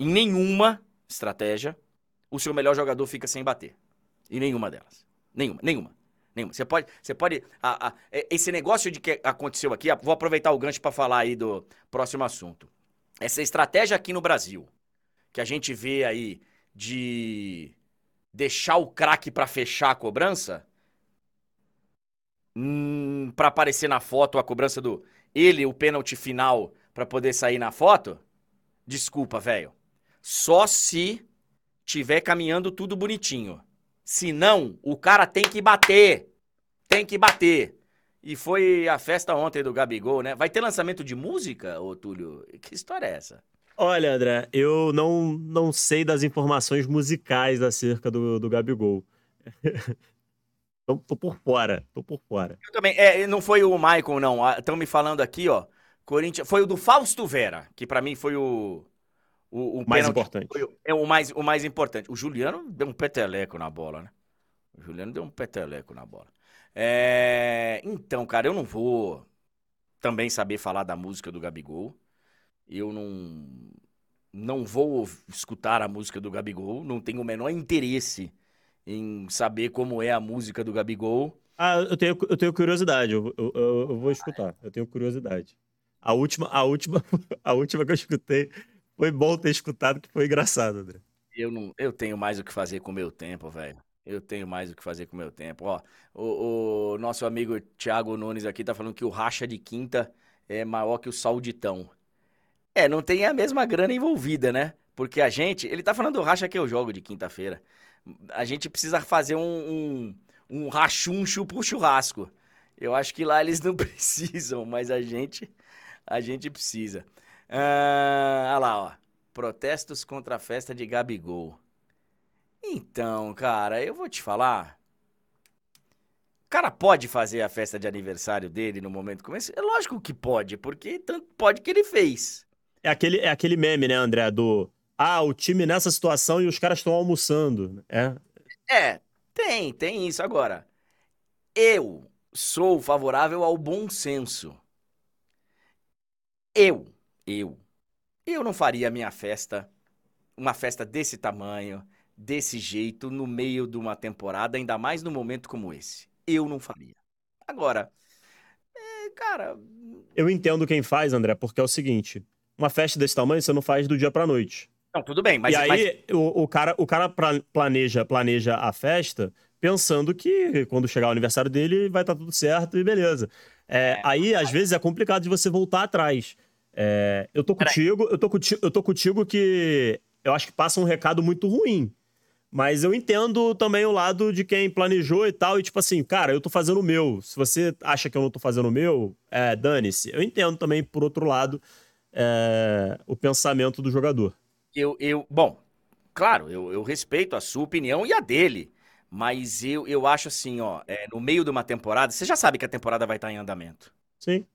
[SPEAKER 1] em nenhuma estratégia, o seu melhor jogador fica sem bater. E nenhuma delas. Nenhuma, nenhuma. Nenhuma. Você pode. Você pode a, a, é, esse negócio de que aconteceu aqui, vou aproveitar o gancho para falar aí do próximo assunto. Essa estratégia aqui no Brasil, que a gente vê aí de deixar o craque para fechar a cobrança, hum, para aparecer na foto a cobrança do ele, o pênalti final, para poder sair na foto, desculpa, velho. Só se tiver caminhando tudo bonitinho. Se não, o cara tem que bater. Tem que bater. E foi a festa ontem do Gabigol, né? Vai ter lançamento de música, ô Túlio? Que história é essa?
[SPEAKER 2] Olha, André, eu não, não sei das informações musicais acerca do, do Gabigol. tô, tô, por fora, tô por fora.
[SPEAKER 1] Eu também. É, não foi o Michael, não. Estão me falando aqui, ó. Corinthians. Foi o do Fausto Vera, que para mim foi o.
[SPEAKER 2] O, o mais importante.
[SPEAKER 1] Foi, é o mais, o mais importante. O Juliano deu um peteleco na bola, né? O Juliano deu um peteleco na bola. É... Então, cara, eu não vou também saber falar da música do Gabigol. Eu não, não vou escutar a música do Gabigol. Não tenho o menor interesse em saber como é a música do Gabigol.
[SPEAKER 2] Ah, eu tenho, eu tenho curiosidade. Eu, eu, eu vou escutar. Eu tenho curiosidade. A última, a última, a última que eu escutei foi bom ter escutado, que foi engraçado, André.
[SPEAKER 1] Eu não, eu tenho mais o que fazer com o meu tempo, velho. Eu tenho mais o que fazer com o meu tempo. Ó, o, o, nosso amigo Thiago Nunes aqui tá falando que o racha de quinta é maior que o sauditão. É, não tem a mesma grana envolvida, né? Porque a gente. Ele tá falando do racha que eu jogo de quinta-feira. A gente precisa fazer um, um, um rachuncho pro churrasco. Eu acho que lá eles não precisam, mas a gente. A gente precisa. Ah, olha lá, ó. Protestos contra a festa de Gabigol. Então, cara, eu vou te falar. O cara pode fazer a festa de aniversário dele no momento como esse? É lógico que pode, porque tanto pode que ele fez.
[SPEAKER 2] É aquele, é aquele meme, né, André, do ah, o time nessa situação e os caras estão almoçando. É.
[SPEAKER 1] É, tem, tem isso. Agora, eu sou favorável ao bom senso. Eu, eu, eu não faria a minha festa, uma festa desse tamanho, desse jeito no meio de uma temporada, ainda mais num momento como esse. Eu não faria. Agora, é, cara.
[SPEAKER 2] Eu entendo quem faz, André, porque é o seguinte: uma festa desse tamanho você não faz do dia pra noite.
[SPEAKER 1] Não, tudo bem, mas.
[SPEAKER 2] E aí mas... O, o, cara, o cara planeja, planeja a festa pensando que quando chegar o aniversário dele vai estar tá tudo certo e beleza. É, é, aí, às vezes, é complicado de você voltar atrás. É, eu tô contigo, eu tô contigo, eu tô contigo que eu acho que passa um recado muito ruim. Mas eu entendo também o lado de quem planejou e tal, e tipo assim, cara, eu tô fazendo o meu. Se você acha que eu não tô fazendo o meu, é, dane-se. Eu entendo também, por outro lado, é, o pensamento do jogador.
[SPEAKER 1] Eu, eu bom, claro, eu, eu, respeito a sua opinião e a dele. Mas eu, eu acho assim, ó, é, no meio de uma temporada, você já sabe que a temporada vai estar em andamento.
[SPEAKER 2] Sim.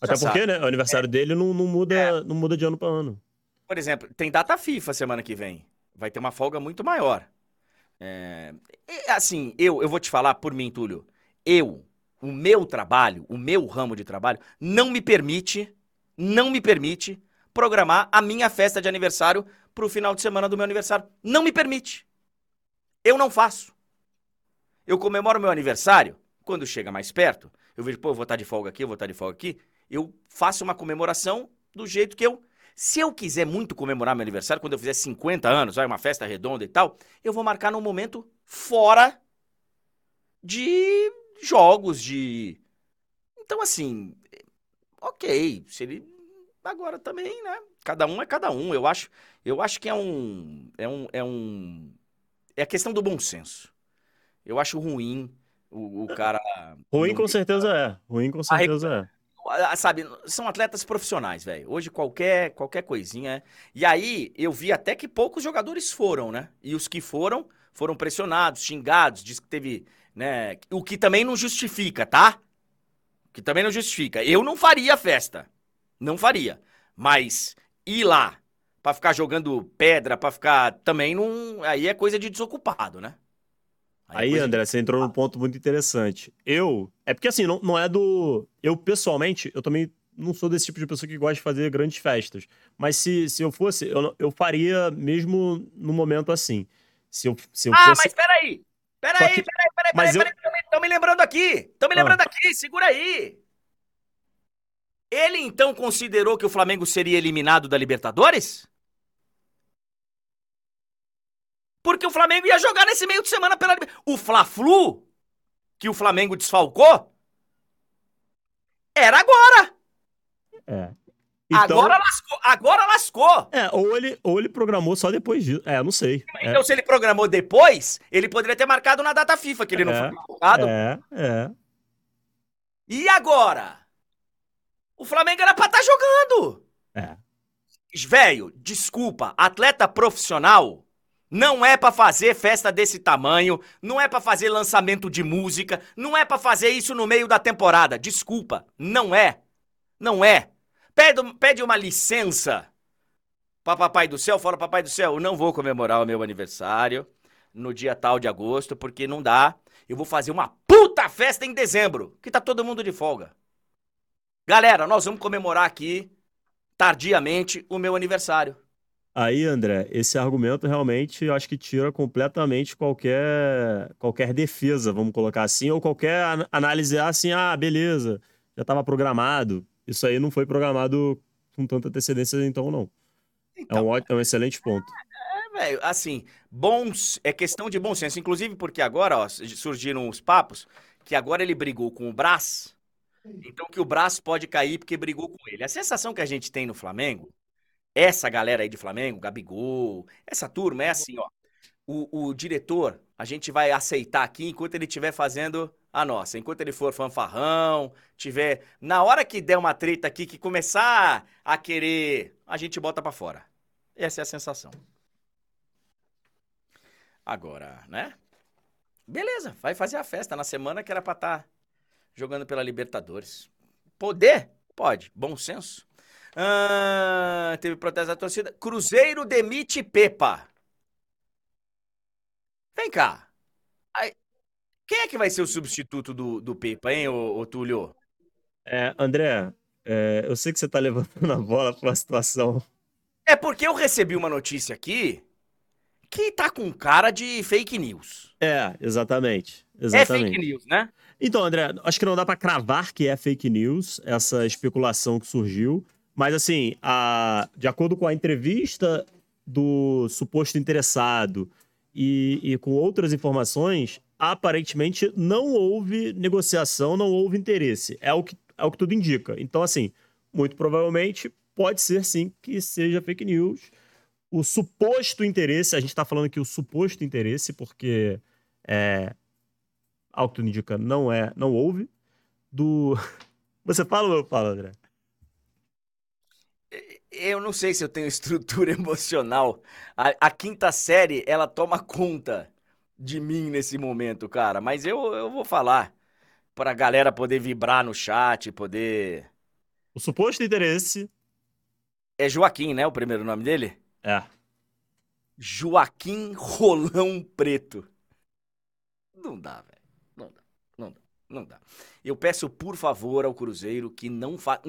[SPEAKER 2] Até porque, sabe. né? O aniversário é. dele não, não muda, é. não muda de ano para ano.
[SPEAKER 1] Por exemplo, tem data FIFA semana que vem. Vai ter uma folga muito maior. É, assim, eu, eu vou te falar por mim, Túlio. Eu, o meu trabalho, o meu ramo de trabalho, não me permite, não me permite programar a minha festa de aniversário pro final de semana do meu aniversário. Não me permite. Eu não faço. Eu comemoro meu aniversário quando chega mais perto. Eu vejo, pô, eu vou estar de folga aqui, eu vou estar de folga aqui. Eu faço uma comemoração do jeito que eu se eu quiser muito comemorar meu aniversário, quando eu fizer 50 anos, vai uma festa redonda e tal, eu vou marcar num momento fora de jogos, de. Então, assim, ok. Se ele. Agora também, né? Cada um é cada um. Eu acho, eu acho que é um. É um. É um. É a questão do bom senso. Eu acho ruim o, o cara.
[SPEAKER 2] Ruim com certeza é. Ruim com certeza é.
[SPEAKER 1] Ah, sabe, são atletas profissionais, velho. Hoje qualquer, qualquer coisinha. E aí eu vi até que poucos jogadores foram, né? E os que foram, foram pressionados, xingados, diz que teve, né? O que também não justifica, tá? O que também não justifica. Eu não faria festa. Não faria. Mas ir lá para ficar jogando pedra, para ficar também não, aí é coisa de desocupado, né?
[SPEAKER 2] Aí, Aí André, você entrou num ponto muito interessante. Eu. É porque assim, não, não é do. Eu, pessoalmente, eu também não sou desse tipo de pessoa que gosta de fazer grandes festas. Mas se, se eu fosse, eu, eu faria mesmo no momento assim. Se eu, se eu
[SPEAKER 1] ah,
[SPEAKER 2] fosse...
[SPEAKER 1] mas peraí! Peraí,
[SPEAKER 2] que-
[SPEAKER 1] peraí, peraí,
[SPEAKER 2] mas
[SPEAKER 1] peraí,
[SPEAKER 2] eu-
[SPEAKER 1] peraí, estão me lembrando aqui. Estão me
[SPEAKER 2] Ah.
[SPEAKER 1] lembrando aqui, segura aí. Ele então considerou que o Flamengo seria eliminado da Libertadores? Porque o Flamengo ia jogar nesse meio de semana pela O Fla-Flu, que o Flamengo desfalcou, era agora.
[SPEAKER 2] É. Então,
[SPEAKER 1] Agora lascou. Agora lascou.
[SPEAKER 2] É, ou ele, ou ele programou só depois disso. É, não sei. É,
[SPEAKER 1] Então, se ele programou depois, ele poderia ter marcado na data FIFA, que ele não
[SPEAKER 2] É,
[SPEAKER 1] foi convocado.
[SPEAKER 2] é, é.
[SPEAKER 1] E agora? O Flamengo era pra estar jogando.
[SPEAKER 2] É.
[SPEAKER 1] Velho, desculpa, atleta profissional não é pra fazer festa desse tamanho, não é pra fazer lançamento de música, não é pra fazer isso no meio da temporada. Desculpa, não é. Não é. Pede, pede uma licença pra Papai do Céu, fala Papai do Céu, eu não vou comemorar o meu aniversário no dia tal de agosto, porque não dá. Eu vou fazer uma puta festa em dezembro, que tá todo mundo de folga. Galera, nós vamos comemorar aqui, tardiamente, o meu aniversário.
[SPEAKER 2] Aí, André, esse argumento realmente eu acho que tira completamente qualquer, qualquer defesa, vamos colocar assim, ou qualquer an- análise assim, ah, beleza, já estava programado. Isso aí não foi programado com tanta antecedência, então não. É
[SPEAKER 1] Então,
[SPEAKER 2] um, ótimo, é um excelente ponto.
[SPEAKER 1] é, velho, assim, bons, é questão de bom senso. Inclusive porque agora, ó, surgiram os papos que agora ele brigou com o Brás, então que o Brás pode cair porque brigou com ele. A sensação que a gente tem no Flamengo, essa galera aí de Flamengo, Gabigol, essa turma é assim, ó. O, o diretor, a gente vai aceitar aqui enquanto ele estiver fazendo a nossa. Enquanto ele for fanfarrão, tiver. Na hora que der uma treta aqui, que começar a querer, a gente bota pra fora. Essa é a sensação. Agora, né? Beleza, vai fazer a festa na semana que era pra estar jogando pela Libertadores. Poder? Pode. Bom senso. Ah, teve protesto da torcida. Cruzeiro demite Pepa. Vem cá. Aí, quem é que vai ser o substituto do, do Pepa, hein, ô, ô Túlio?
[SPEAKER 2] É, André, é, eu sei que você tá levantando a bola para uma situação.
[SPEAKER 1] É porque eu recebi uma notícia aqui que tá com cara de fake news.
[SPEAKER 2] É, exatamente.
[SPEAKER 1] É
[SPEAKER 2] Exatamente.
[SPEAKER 1] fake news, né?
[SPEAKER 2] Então, André, acho que não dá pra cravar que é fake news, essa especulação que surgiu. Mas, assim, a- de acordo com a entrevista do suposto interessado e, e com outras informações, aparentemente não houve negociação, não houve interesse. É o que, é o que tudo indica. Então, assim, muito provavelmente pode ser sim que seja fake news. O suposto interesse, a gente tá falando aqui o suposto interesse, porque é, ao que tudo indica, não é, não houve. Do. Você fala ou eu falo, André?
[SPEAKER 1] Eu não sei se eu tenho estrutura emocional. A, a quinta série, ela toma conta de mim nesse momento, cara. Mas eu, eu vou falar pra galera poder vibrar no chat, poder.
[SPEAKER 2] O suposto interesse
[SPEAKER 1] É Joaquim, né? O primeiro nome dele?
[SPEAKER 2] é.
[SPEAKER 1] Joaquim Rolão Preto. Não dá, velho. Não dá. Eu peço, por favor, ao Cruzeiro que não faça.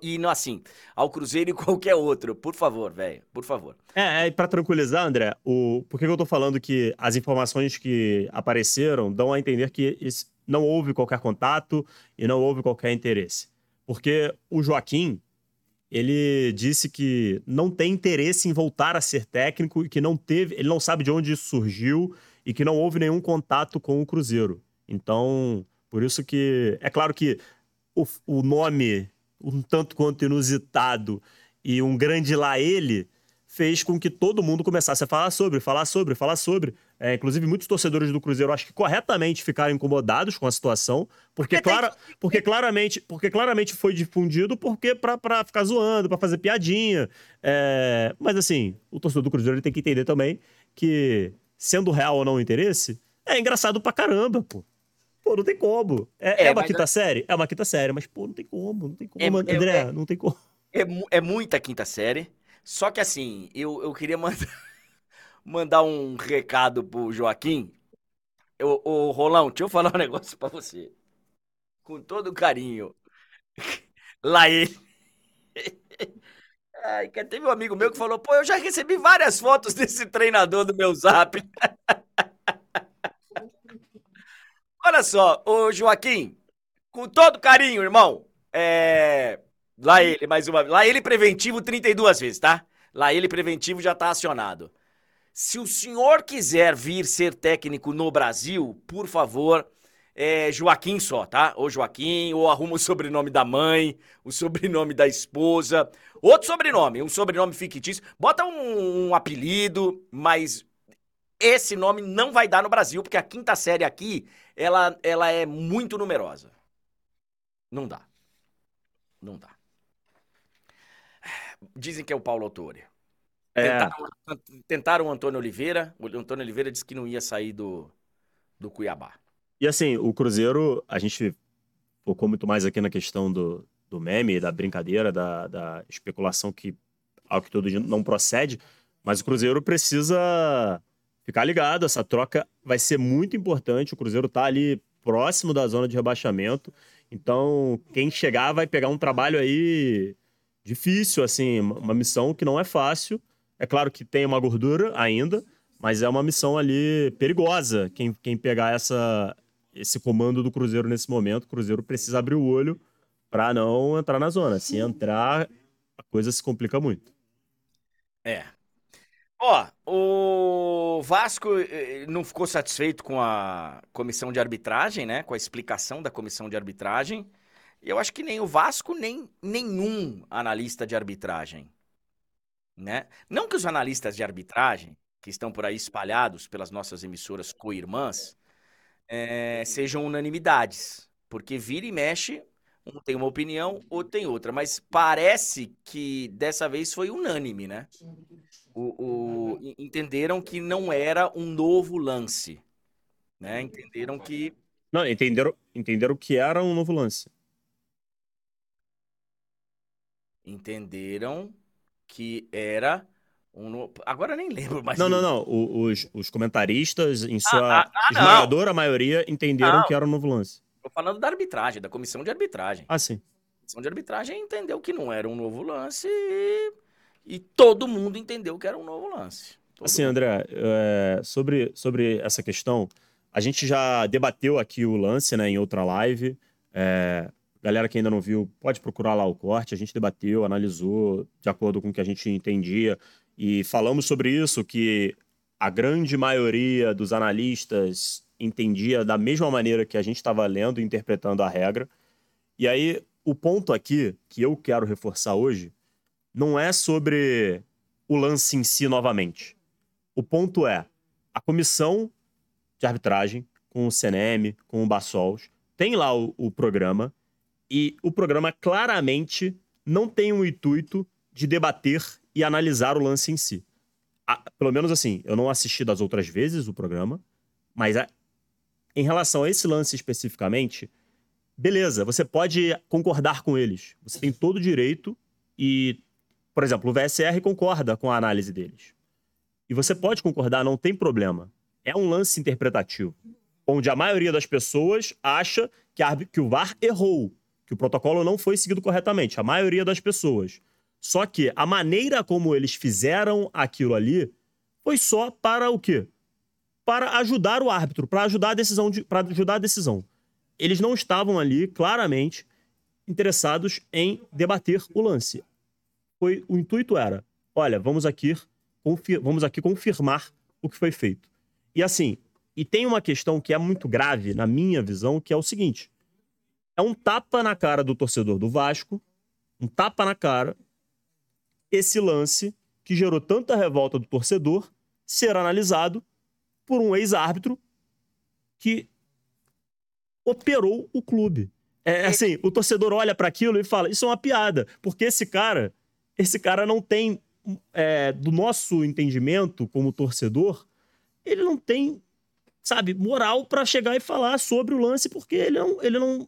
[SPEAKER 1] E não assim, ao Cruzeiro e qualquer outro. Por favor, velho. Por favor.
[SPEAKER 2] É, é pra tranquilizar, André, o... por que eu tô falando que as informações que apareceram dão a entender que não houve qualquer contato e não houve qualquer interesse? Porque o Joaquim, ele disse que não tem interesse em voltar a ser técnico e que não teve, ele não sabe de onde isso surgiu e que não houve nenhum contato com o Cruzeiro. Então, por isso que é claro que o, o nome um tanto quanto inusitado e um grande lá ele fez com que todo mundo começasse a falar sobre, falar sobre, falar sobre. É, inclusive, muitos torcedores do Cruzeiro, acho que corretamente ficaram incomodados com a situação, porque, clara, porque, claramente, porque claramente foi difundido porque pra ficar zoando, pra fazer piadinha. É, mas assim, o torcedor do Cruzeiro ele tem que entender também que, sendo real ou não o interesse, é engraçado pra caramba, pô. Pô, não tem como. É,
[SPEAKER 1] É,
[SPEAKER 2] é uma quinta série? É uma quinta série, mas, pô, não tem como, não tem como.
[SPEAKER 1] É- é-
[SPEAKER 2] André,
[SPEAKER 1] é-
[SPEAKER 2] não tem como.
[SPEAKER 1] É, mu- é muita quinta série. Só que assim, eu, eu queria mandar, mandar um recado pro Joaquim. Ô, ô, Rolão, deixa eu falar um negócio pra você. Com todo carinho. Lá ele. Ai, teve um amigo meu que falou: pô, eu já recebi várias fotos desse treinador do meu zap. Olha só, ô Joaquim, com todo carinho, irmão, é... Lá ele, mais uma vez. Lá ele preventivo 32 vezes, tá? Lá ele preventivo já tá acionado. Se o senhor quiser vir ser técnico no Brasil, por favor, é Joaquim só, tá? Ou Joaquim, ou arruma o sobrenome da mãe, o sobrenome da esposa, outro sobrenome, um sobrenome fictício. Bota um, um apelido, mas esse nome não vai dar no Brasil, porque a quinta série aqui, ela, ela é muito numerosa. Não dá. Não dá. Dizem que é o Paulo Autori.
[SPEAKER 2] É,
[SPEAKER 1] Tentaram, tentaram o Antônio Oliveira. O Antônio Oliveira disse que não ia sair do, do Cuiabá.
[SPEAKER 2] e assim, o Cruzeiro, a gente focou muito mais aqui na questão do, do meme, da brincadeira, da, da especulação que, ao que todo dia não procede, mas o Cruzeiro precisa ficar ligado, essa troca vai ser muito importante, o Cruzeiro tá ali próximo da zona de rebaixamento, então quem chegar vai pegar um trabalho aí difícil, assim, uma missão que não é fácil, é claro que tem uma gordura ainda, mas é uma missão ali perigosa. Quem, quem pegar essa, esse comando do Cruzeiro nesse momento, o Cruzeiro precisa abrir o olho para não entrar na zona. Se entrar, a coisa se complica muito.
[SPEAKER 1] É. Ó, o Vasco eh, não ficou satisfeito com a comissão de arbitragem, né? Com a explicação da comissão de arbitragem. E eu acho que nem o Vasco, nem nenhum analista de arbitragem, né? Não que os analistas de arbitragem, que estão por aí espalhados pelas nossas emissoras co-irmãs, eh, sejam unanimidades. Porque vira e mexe, um tem uma opinião, outro tem outra. Mas parece que dessa vez foi unânime, né? O, o- entenderam que não era um novo lance, né? Entenderam que
[SPEAKER 2] Não, entenderam, entenderam que era um novo lance.
[SPEAKER 1] entenderam que era um no... agora nem lembro mais.
[SPEAKER 2] Não, não, não. O- os, os comentaristas, em sua
[SPEAKER 1] ah, ah,
[SPEAKER 2] esmagadora maioria, entenderam
[SPEAKER 1] Não.
[SPEAKER 2] que era um novo lance.
[SPEAKER 1] Tô falando da arbitragem, da comissão de arbitragem.
[SPEAKER 2] Ah, sim.
[SPEAKER 1] A comissão de arbitragem entendeu que não era um novo lance e, e todo mundo entendeu que era um novo lance. Todo
[SPEAKER 2] Assim,
[SPEAKER 1] mundo.
[SPEAKER 2] André, é, sobre, sobre essa questão, a gente já debateu aqui o lance, né, em outra live. É, galera que ainda não viu, pode procurar lá o corte. A gente debateu, analisou de acordo com o que a gente entendia e falamos sobre isso, que a grande maioria dos analistas entendia da mesma maneira que a gente estava lendo e interpretando a regra. E aí, o ponto aqui que eu quero reforçar hoje não é sobre o lance em si novamente. O ponto é, a comissão de arbitragem, com o CNM, com o Bassols, tem lá o, o programa, e o programa claramente não tem o intuito de debater e analisar o lance em si. Pelo menos assim, eu não assisti das outras vezes o programa, mas em relação a esse lance especificamente, beleza, você pode concordar com eles. Você tem todo o direito e, por exemplo, o VSR concorda com a análise deles. E você pode concordar, não tem problema. É um lance interpretativo, onde a maioria das pessoas acha que, a que o VAR errou, que o protocolo não foi seguido corretamente. A maioria das pessoas. Só que a maneira como eles fizeram aquilo ali foi só para o quê? Para ajudar o árbitro, para ajudar a decisão, de, para ajudar a decisão. Eles não estavam ali claramente interessados em debater o lance. Foi o intuito era, olha, vamos aqui vamos aqui confirmar o que foi feito. E assim, e tem uma questão que é muito grave na minha visão, que é o seguinte: é um tapa na cara do torcedor do Vasco, um tapa na cara, esse lance que gerou tanta revolta do torcedor ser analisado por um ex-árbitro que operou o clube. É assim, o torcedor olha para aquilo e fala: isso é uma piada, porque esse cara, esse cara não tem, é, do nosso entendimento como torcedor, ele não tem, sabe, moral para chegar e falar sobre o lance, porque ele não, ele não,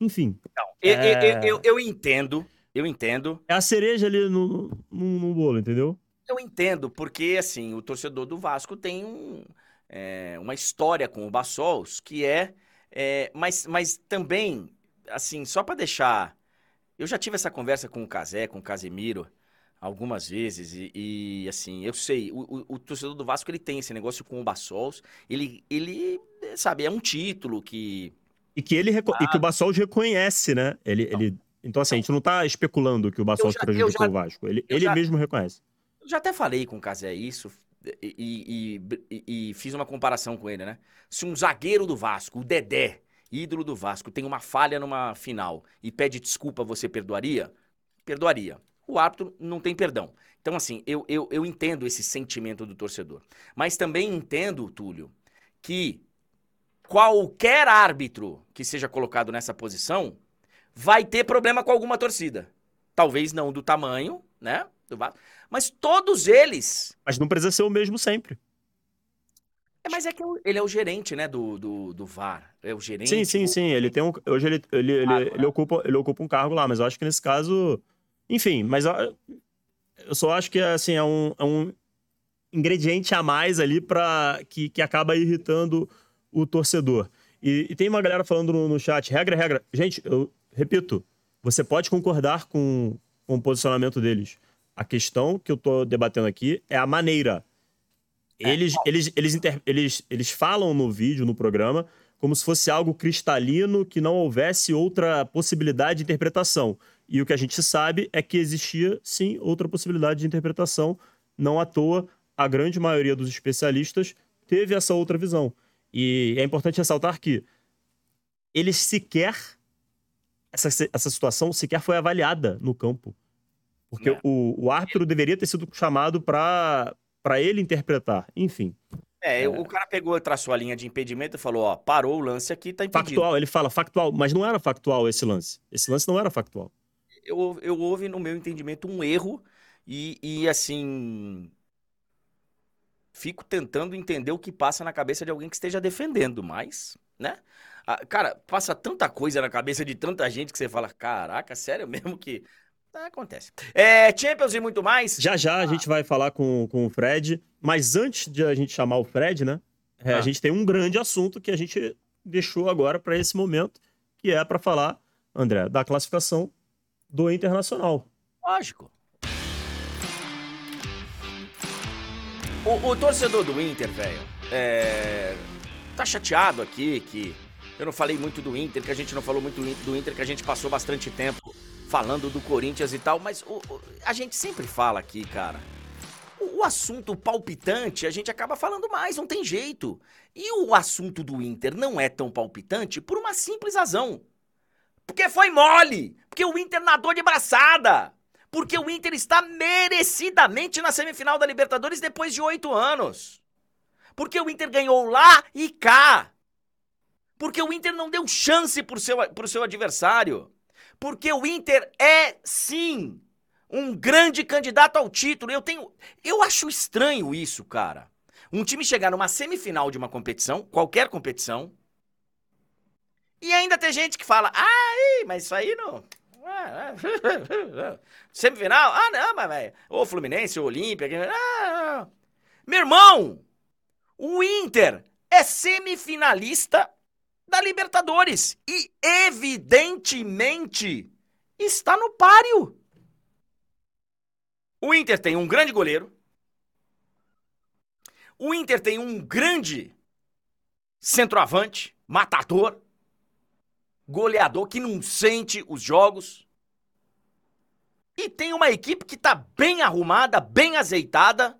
[SPEAKER 2] enfim,
[SPEAKER 1] Eu, eu-
[SPEAKER 2] É.
[SPEAKER 1] eu- eu- eu entendo, eu entendo,
[SPEAKER 2] é a cereja ali no, no, no bolo, entendeu?
[SPEAKER 1] Eu entendo, porque assim, o torcedor do Vasco tem um, é, uma história com o Bassols que é, é, mas, mas também, assim, só para deixar, eu já tive essa conversa com o Casé, com o Casemiro, algumas vezes e, e, assim, eu sei, o, o, o, torcedor do Vasco ele tem esse negócio com o Bassols, ele, ele sabe, é um título que...
[SPEAKER 2] E que ele ah. e que o Bassols reconhece, né? Ele, ele... Então assim, a gente não tá especulando que o Bassols prejudicou já, o Vasco, ele, ele já, mesmo reconhece.
[SPEAKER 1] Já até falei com o Casé isso e, e, e fiz uma comparação com ele, né? Se um zagueiro do Vasco, o Dedé, ídolo do Vasco, tem uma falha numa final e pede desculpa, você perdoaria? Perdoaria o árbitro não tem perdão. Então, assim, eu, eu, eu entendo esse sentimento do torcedor. Mas também entendo, Túlio, que qualquer árbitro que seja colocado nessa posição vai ter problema com alguma torcida. Talvez não do tamanho, né? Do mas todos eles.
[SPEAKER 2] Mas não precisa ser o mesmo sempre.
[SPEAKER 1] É, mas é que ele é o gerente, né, do, do, do VAR. É o gerente.
[SPEAKER 2] Sim, sim, sim. Ele tem um. Hoje ele, ele, ele, ele, né? ocupa, ele ocupa um cargo lá, mas eu acho que nesse caso enfim, mas eu só acho que assim, é, um, é um ingrediente a mais ali para que, que acaba irritando o torcedor. E, e tem uma galera falando no, no, chat, regra, regra. Gente, eu repito, você pode concordar com, com o posicionamento deles. A questão que eu tô debatendo aqui é a maneira. É. Eles, eles, eles, inter, eles, eles falam no vídeo, no programa, como se fosse algo cristalino, que não houvesse outra possibilidade de interpretação. E o que a gente sabe é que existia, sim, outra possibilidade de interpretação. Não à toa, a grande maioria dos especialistas teve essa outra visão. E é importante ressaltar que eles sequer. Essa, essa situação sequer foi avaliada no campo. Porque é. o, o árbitro deveria ter sido chamado para ele interpretar. Enfim.
[SPEAKER 1] É, é, o cara pegou, traçou a linha de impedimento e falou, ó, parou o lance aqui, tá impedido.
[SPEAKER 2] Factual, ele fala factual, mas não era factual esse lance. Esse lance não era factual
[SPEAKER 1] eu, eu houve, no meu entendimento, um erro e, e, assim. Fico tentando entender o que passa na cabeça de alguém que esteja defendendo, mas, né? Ah, cara, passa tanta coisa na cabeça de tanta gente que você fala, caraca, sério mesmo que. Ah, acontece. É, Champions e muito mais.
[SPEAKER 2] Já já a gente vai falar com, com o Fred, mas antes de a gente chamar o Fred, né? É, ah. A gente tem um grande assunto que a gente deixou agora para esse momento, que é para falar, André, da classificação do Internacional.
[SPEAKER 1] Lógico. O, o torcedor do Inter, velho, é... tá chateado aqui que eu não falei muito do Inter, que a gente não falou muito do Inter, que a gente passou bastante tempo falando do Corinthians e tal, mas o, o, a gente sempre fala aqui, cara. O, o assunto palpitante a gente acaba falando mais, não tem jeito. E o assunto do Inter não é tão palpitante por uma simples razão. Porque foi mole. Porque o Inter nadou de braçada. Porque o Inter está merecidamente na semifinal da Libertadores depois de oito anos. Porque o Inter ganhou lá e cá. Porque o Inter não deu chance para o seu, pro seu adversário. Porque o Inter é, sim, um grande candidato ao título. Eu tenho. Eu acho estranho isso, cara. Um time chegar numa semifinal de uma competição, qualquer competição, e ainda tem gente que fala, ah, mas isso aí não. Semifinal? Ah, não, mas velho. Ou Fluminense, ou Olímpia. Ah, Meu irmão, o Inter é semifinalista da Libertadores. E, evidentemente, está no páreo. O Inter tem um grande goleiro. O Inter tem um grande centroavante, matador goleador que não sente os jogos. E tem uma equipe que tá bem arrumada, bem azeitada.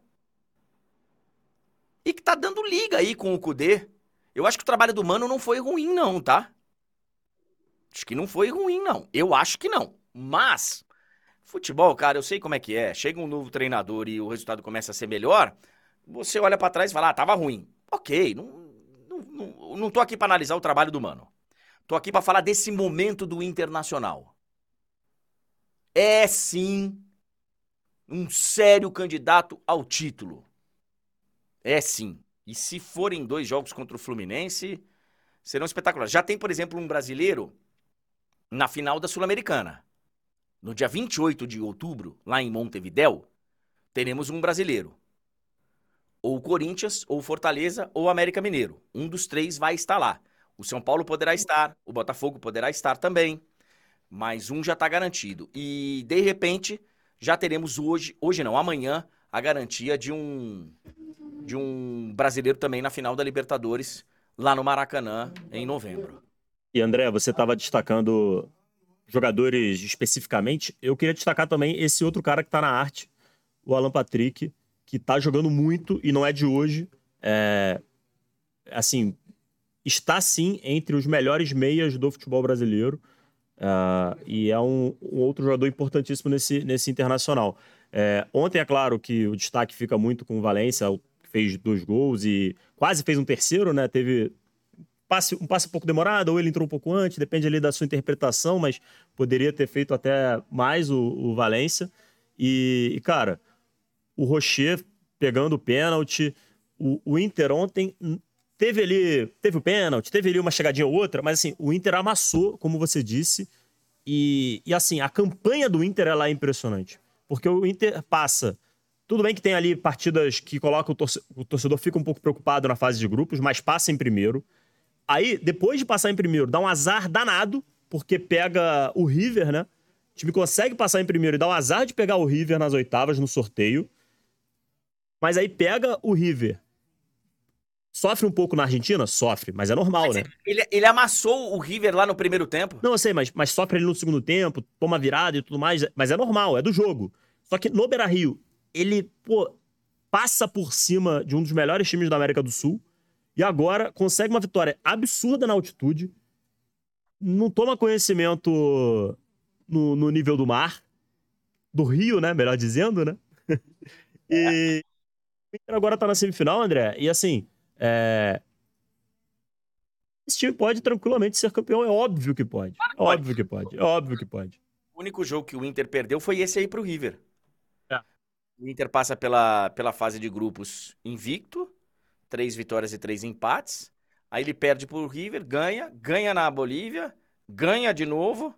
[SPEAKER 1] E que tá dando liga aí com o Cudê. Eu acho que o trabalho do Mano não foi ruim, não, tá? Acho que não foi ruim, não. Eu acho que não. Mas, futebol, cara, eu sei como é que é. Chega um novo treinador e o resultado começa a ser melhor. Você olha para trás e fala, ah, tava ruim. Ok, não, não, não, não tô aqui para analisar o trabalho do Mano. Tô aqui para falar desse momento do Internacional. É sim um sério candidato ao título. É sim. E se forem dois jogos contra o Fluminense, serão espetaculares. Já tem, por exemplo, um brasileiro na final da Sul-Americana. No dia 28 de outubro, lá em Montevidéu, teremos um brasileiro. Ou Corinthians, ou Fortaleza, ou América Mineiro. Um dos três vai estar lá. O São Paulo poderá estar, o Botafogo poderá estar também, mas um já está garantido. E, de repente, já teremos hoje, hoje não, amanhã, a garantia de um de um brasileiro também na final da Libertadores lá no Maracanã em novembro.
[SPEAKER 2] E André, você estava destacando jogadores especificamente. Eu queria destacar também esse outro cara que está na arte, o Alan Patrick, que está jogando muito e não é de hoje. É, assim, está sim entre os melhores meias do futebol brasileiro. Uh, e é um, um, outro jogador importantíssimo nesse, nesse internacional. É, ontem, é claro que o destaque fica muito com o Valência, fez dois gols e quase fez um terceiro, né? Teve passe, um passe um pouco demorado, ou ele entrou um pouco antes, depende ali da sua interpretação, mas poderia ter feito até mais o, o Valência. E, e, cara, o Rocher pegando o pênalti. O, o Inter ontem teve ali, teve o pênalti, teve ali uma chegadinha ou outra, mas assim, o Inter amassou, como você disse, e, e assim, a campanha do Inter ela é impressionante, porque o Inter passa, tudo bem que tem ali partidas que colocam o, torcedor, o torcedor fica um pouco preocupado na fase de grupos, mas passa em primeiro, aí, depois de passar em primeiro, dá um azar danado, porque pega o River, né, o time consegue passar em primeiro e dá o azar de pegar o River nas oitavas no sorteio, mas aí pega o River. Sofre um pouco na Argentina? Sofre, mas é normal, mas né?
[SPEAKER 1] Ele, ele amassou o River lá no primeiro tempo.
[SPEAKER 2] Não, eu sei, mas, mas sofre ele no segundo tempo, toma virada e tudo mais, mas é normal, é do jogo. Só que no Beira Rio, ele, pô, passa por cima de um dos melhores times da América do Sul e agora consegue uma vitória absurda na altitude, não toma conhecimento no, no nível do mar, do rio, né? Melhor dizendo, né? e, Inter agora tá na semifinal, André, e assim, é... esse time pode tranquilamente ser campeão, é óbvio que pode. É óbvio que pode, é óbvio que pode.
[SPEAKER 1] O único jogo que o Inter perdeu foi esse aí pro River. O Inter passa pela, pela fase de grupos invicto, três vitórias e três empates. Aí ele perde pro River, ganha, ganha na Bolívia, ganha de novo.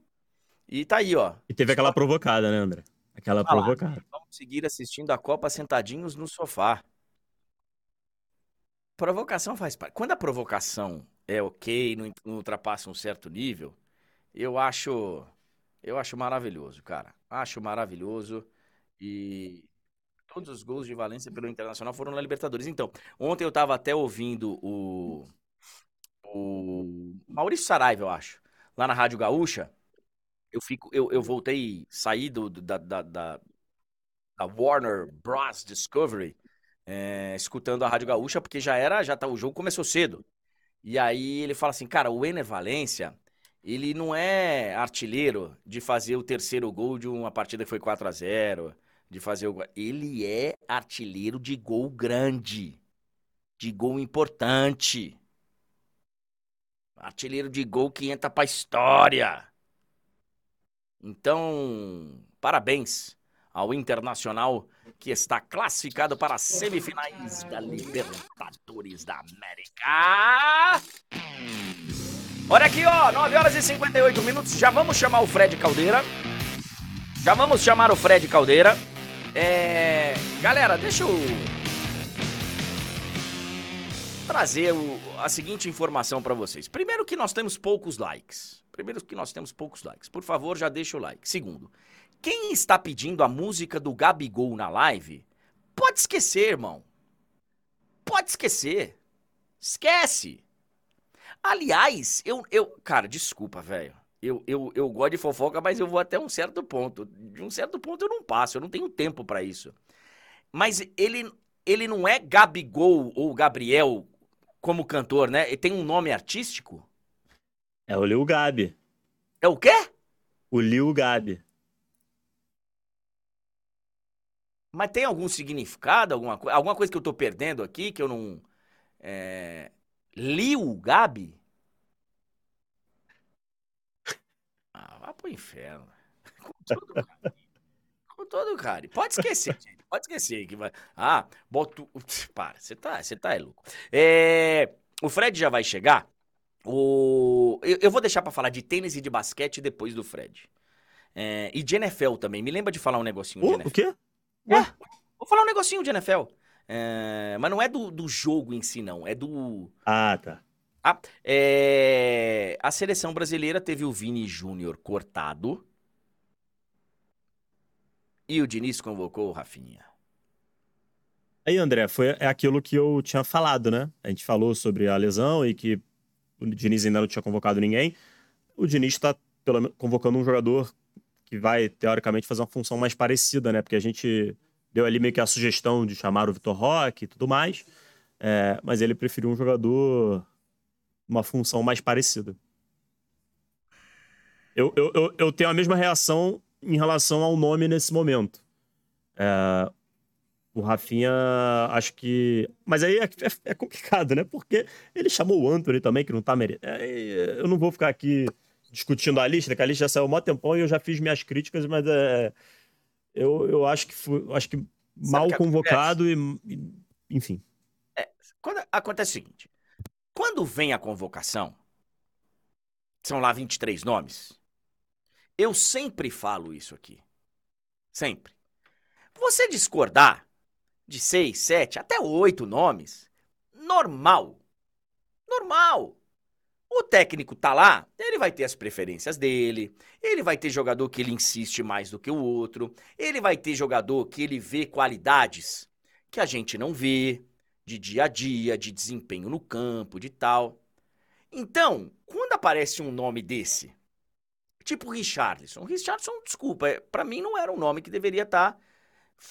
[SPEAKER 1] E tá aí, ó.
[SPEAKER 2] E teve aquela provocada, né, André? Aquela provocada.
[SPEAKER 1] Vamos seguir assistindo a Copa sentadinhos no sofá. Provocação faz parte. Quando a provocação é ok, não, não ultrapassa um certo nível, eu acho eu acho maravilhoso, cara. Acho maravilhoso e todos os gols de Valência pelo Internacional foram na Libertadores. Então, ontem eu tava até ouvindo o o Maurício Saraiva, eu acho, lá na Rádio Gaúcha, eu fico, eu, eu voltei, saí do, da, da, da, da Warner Bros. Discovery, é, escutando a Rádio Gaúcha, porque já era, já tá, o jogo começou cedo. E aí ele fala assim, cara, o Ener Valência, ele não é artilheiro de fazer o terceiro gol de uma partida que foi 4 a 0 de fazer o Ele é artilheiro de gol grande, de gol importante. Artilheiro de gol que entra pra história. Então, parabéns ao Internacional que está classificado para as semifinais da Libertadores da América. Olha aqui, ó, 9 horas e 58 minutos. Já vamos chamar o Fred Caldeira. Já vamos chamar o Fred Caldeira. É... Galera, deixa eu trazer o, a seguinte informação para vocês. Primeiro que nós temos poucos likes. Primeiro que nós temos poucos likes. Por favor, já deixa o like. Segundo, quem está pedindo a música do Gabigol na live, pode esquecer, irmão. Pode esquecer. Esquece. Aliás, eu, eu cara, desculpa, velho. Eu, eu, eu gosto de fofoca, mas eu vou até um certo ponto. De um certo ponto eu não passo, eu não tenho tempo para isso. Mas ele, ele não é Gabigol ou Gabriel como cantor, né? Ele tem um nome artístico?
[SPEAKER 2] É o Lil Gabi.
[SPEAKER 1] É o quê?
[SPEAKER 2] O Lil Gabi.
[SPEAKER 1] Mas tem algum significado, alguma, alguma coisa que eu tô perdendo aqui, que eu não. É... Lil Gabi? Ah, vá pro inferno. Com todo carinho. Com todo carinho. Pode esquecer, gente. Pode esquecer. Que vai... Ah, boto. Para, você tá, você tá é louco. É... O Fred já vai chegar. O... Eu, eu vou deixar para falar de tênis e de basquete depois do Fred. É, e de NFL também. Me lembra de falar um negocinho
[SPEAKER 2] de
[SPEAKER 1] NFL.
[SPEAKER 2] O quê?
[SPEAKER 1] É, vou falar um negocinho de NFL. É, mas não é do, do jogo em si, não. É do.
[SPEAKER 2] Ah, tá.
[SPEAKER 1] Ah, é... A seleção brasileira teve o Vini Júnior cortado. e o Diniz convocou o Rafinha.
[SPEAKER 2] Aí, André, foi é aquilo que eu tinha falado, né? A gente falou sobre a lesão e que o Diniz ainda não tinha convocado ninguém. O Diniz está convocando um jogador que vai, teoricamente, fazer uma função mais parecida, né? Porque a gente deu ali meio que a sugestão de chamar o Vitor Roque e tudo mais, é, mas ele preferiu um jogador uma função mais parecida. Eu, eu, eu, eu tenho a mesma reação em relação ao nome nesse momento. É, o Rafinha, acho que. Mas aí é, é, é, complicado, né? Porque ele chamou o Anthony também, que não tá merecendo. É, eu não vou ficar aqui discutindo a lista, que a lista já saiu há um tempão e eu já fiz minhas críticas, mas é, eu, eu acho que foi, acho que mal que convocado e, e, enfim.
[SPEAKER 1] É, quando acontece o seguinte: quando vem a convocação, são lá 23 nomes. Eu sempre falo isso aqui. Sempre. Você discordar de seis, sete, até oito nomes, normal. Normal. O técnico tá lá, ele vai ter as preferências dele, ele vai ter jogador que ele insiste mais do que o outro, ele vai ter jogador que ele vê qualidades que a gente não vê, de dia a dia, de desempenho no campo, de tal. Então, quando aparece um nome desse, tipo Richardson, Richardson, desculpa, é, para mim não era um nome que deveria estar tá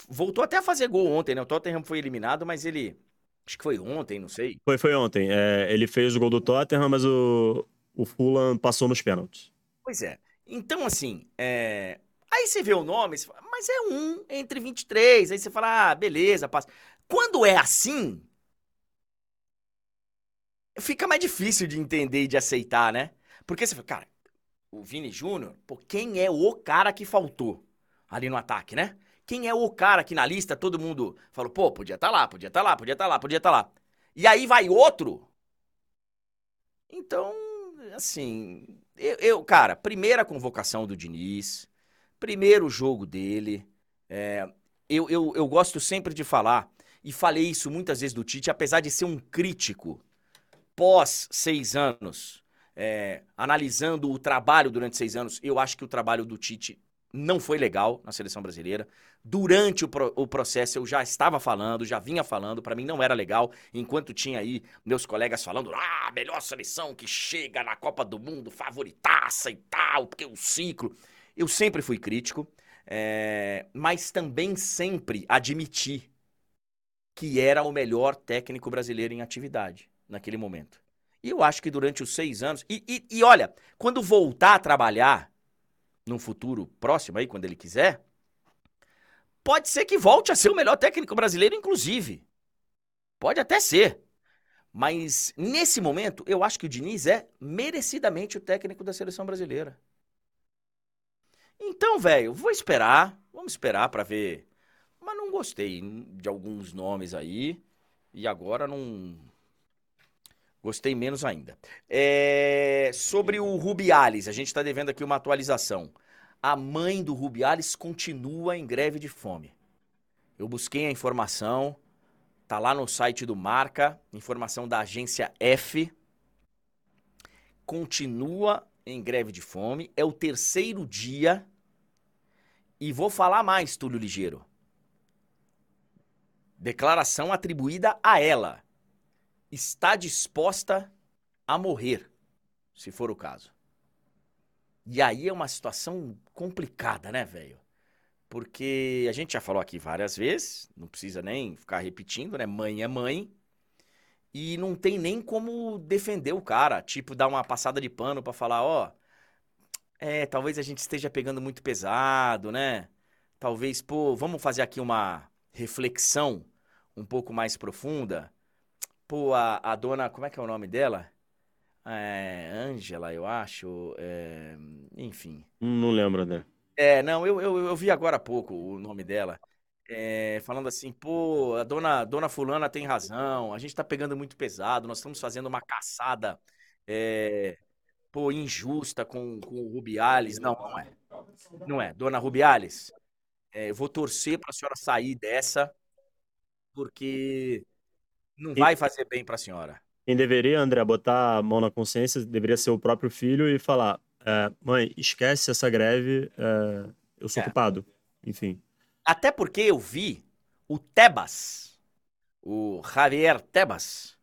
[SPEAKER 1] Voltou até a fazer gol ontem, né? O Tottenham foi eliminado, mas ele. Acho que foi ontem, não sei.
[SPEAKER 2] Foi, foi ontem. É, ele fez o gol do Tottenham, mas o, o Fulham passou nos pênaltis.
[SPEAKER 1] Pois é. Então, assim, é... aí você vê o nome, fala, mas é um entre 23. Aí você fala, ah, beleza, passa. Quando é assim, fica mais difícil de entender e de aceitar, né? Porque você fala, cara, o Vini Júnior, pô, quem é o cara que faltou ali no ataque, né? Quem é o cara aqui na lista? Todo mundo falou, pô, podia estar tá lá, podia estar tá lá, podia estar tá lá, podia estar tá lá. E aí vai outro. Então, assim, eu, eu, cara, primeira convocação do Diniz, primeiro jogo dele. É, eu, eu, eu gosto sempre de falar, e falei isso muitas vezes do Tite, apesar de ser um crítico pós seis anos, é, analisando o trabalho durante seis anos, eu acho que o trabalho do Tite não foi legal na seleção brasileira. Durante o, pro, o processo eu já estava falando, já vinha falando, para mim não era legal, enquanto tinha aí meus colegas falando, ah, melhor seleção que chega na Copa do Mundo, favoritaça e tal, porque o ciclo. Eu sempre fui crítico, é, mas também sempre admiti que era o melhor técnico brasileiro em atividade naquele momento. E eu acho que durante os seis anos. E, e, e olha, quando voltar a trabalhar num futuro próximo aí, quando ele quiser, pode ser que volte a ser o melhor técnico brasileiro, inclusive. Pode até ser. Mas nesse momento, eu acho que o Diniz é merecidamente o técnico da seleção brasileira. Então, velho, vou esperar, vamos esperar para ver. Mas não gostei de alguns nomes aí. E agora não Gostei menos ainda. É... Sobre o Rubiales, a gente está devendo aqui uma atualização. A mãe do Rubiales continua em greve de fome. Eu busquei a informação, tá lá no site do Marca, informação da agência F. Continua em greve de fome, é o terceiro dia. E vou falar mais, Túlio Ligeiro. Declaração atribuída a ela está disposta a morrer, se for o caso. E aí é uma situação complicada, né, velho? Porque a gente já falou aqui várias vezes, não precisa nem ficar repetindo, né? Mãe é mãe. E não tem nem como defender o cara, tipo, dar uma passada de pano para falar, ó, é, talvez a gente esteja pegando muito pesado, né? Talvez, pô, vamos fazer aqui uma reflexão um pouco mais profunda. Pô, a, a dona, como é que é o nome dela? É, Ângela, eu acho. É, enfim.
[SPEAKER 2] Não lembro, né?
[SPEAKER 1] É, não, eu, eu, eu vi agora há pouco o nome dela. É, falando assim, pô, a dona, dona Fulana tem razão, a gente tá pegando muito pesado, nós estamos fazendo uma caçada, é, pô, injusta com, com o Rubiales. Não, não é. Não é. Dona Rubiales, é, eu vou torcer pra senhora sair dessa, porque não vai fazer bem para a senhora.
[SPEAKER 2] Quem deveria, André, botar a mão na consciência deveria ser o próprio filho e falar: é, mãe, esquece essa greve, é, eu sou é. culpado. Enfim.
[SPEAKER 1] Até porque eu vi o Tebas, o Javier Tebas,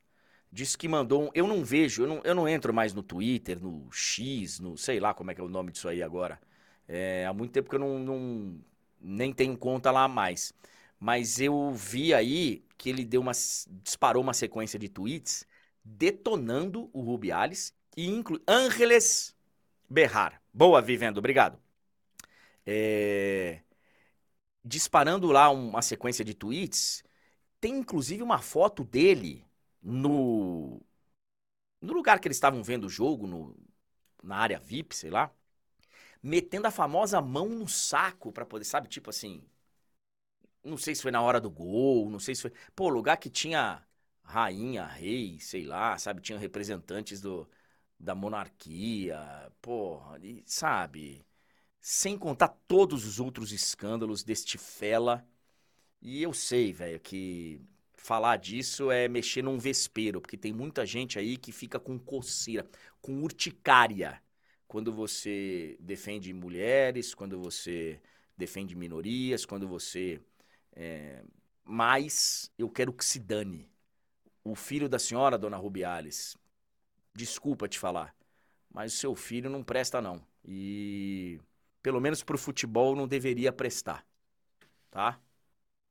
[SPEAKER 1] disse que mandou um. Eu não vejo, eu não, eu não entro mais no Twitter, no X, no sei lá como é que é o nome disso aí agora. É, há muito tempo que eu não, não nem tenho conta lá mais. Mas eu vi aí que ele deu uma, disparou uma sequência de tweets detonando o Rubiales e inclui Ángeles Berrar. Boa, Vivendo, obrigado. É, disparando lá uma sequência de tweets, tem inclusive uma foto dele no no lugar que eles estavam vendo o jogo, no, na área VIP, sei lá, metendo a famosa mão no saco para poder, sabe, tipo assim, não sei se foi na hora do gol, não sei se foi, pô, lugar que tinha rainha, rei, sei lá, sabe, tinha representantes do da monarquia, porra, e, sabe, sem contar todos os outros escândalos deste fela. E eu sei, velho, que falar disso é mexer num vespeiro, porque tem muita gente aí que fica com coceira, com urticária, quando você defende mulheres, quando você defende minorias, quando você. É... Mas eu quero que se dane. O filho da senhora, dona Rubiales, desculpa te falar, mas o seu filho não presta, não. E pelo menos pro futebol não deveria prestar. Tá?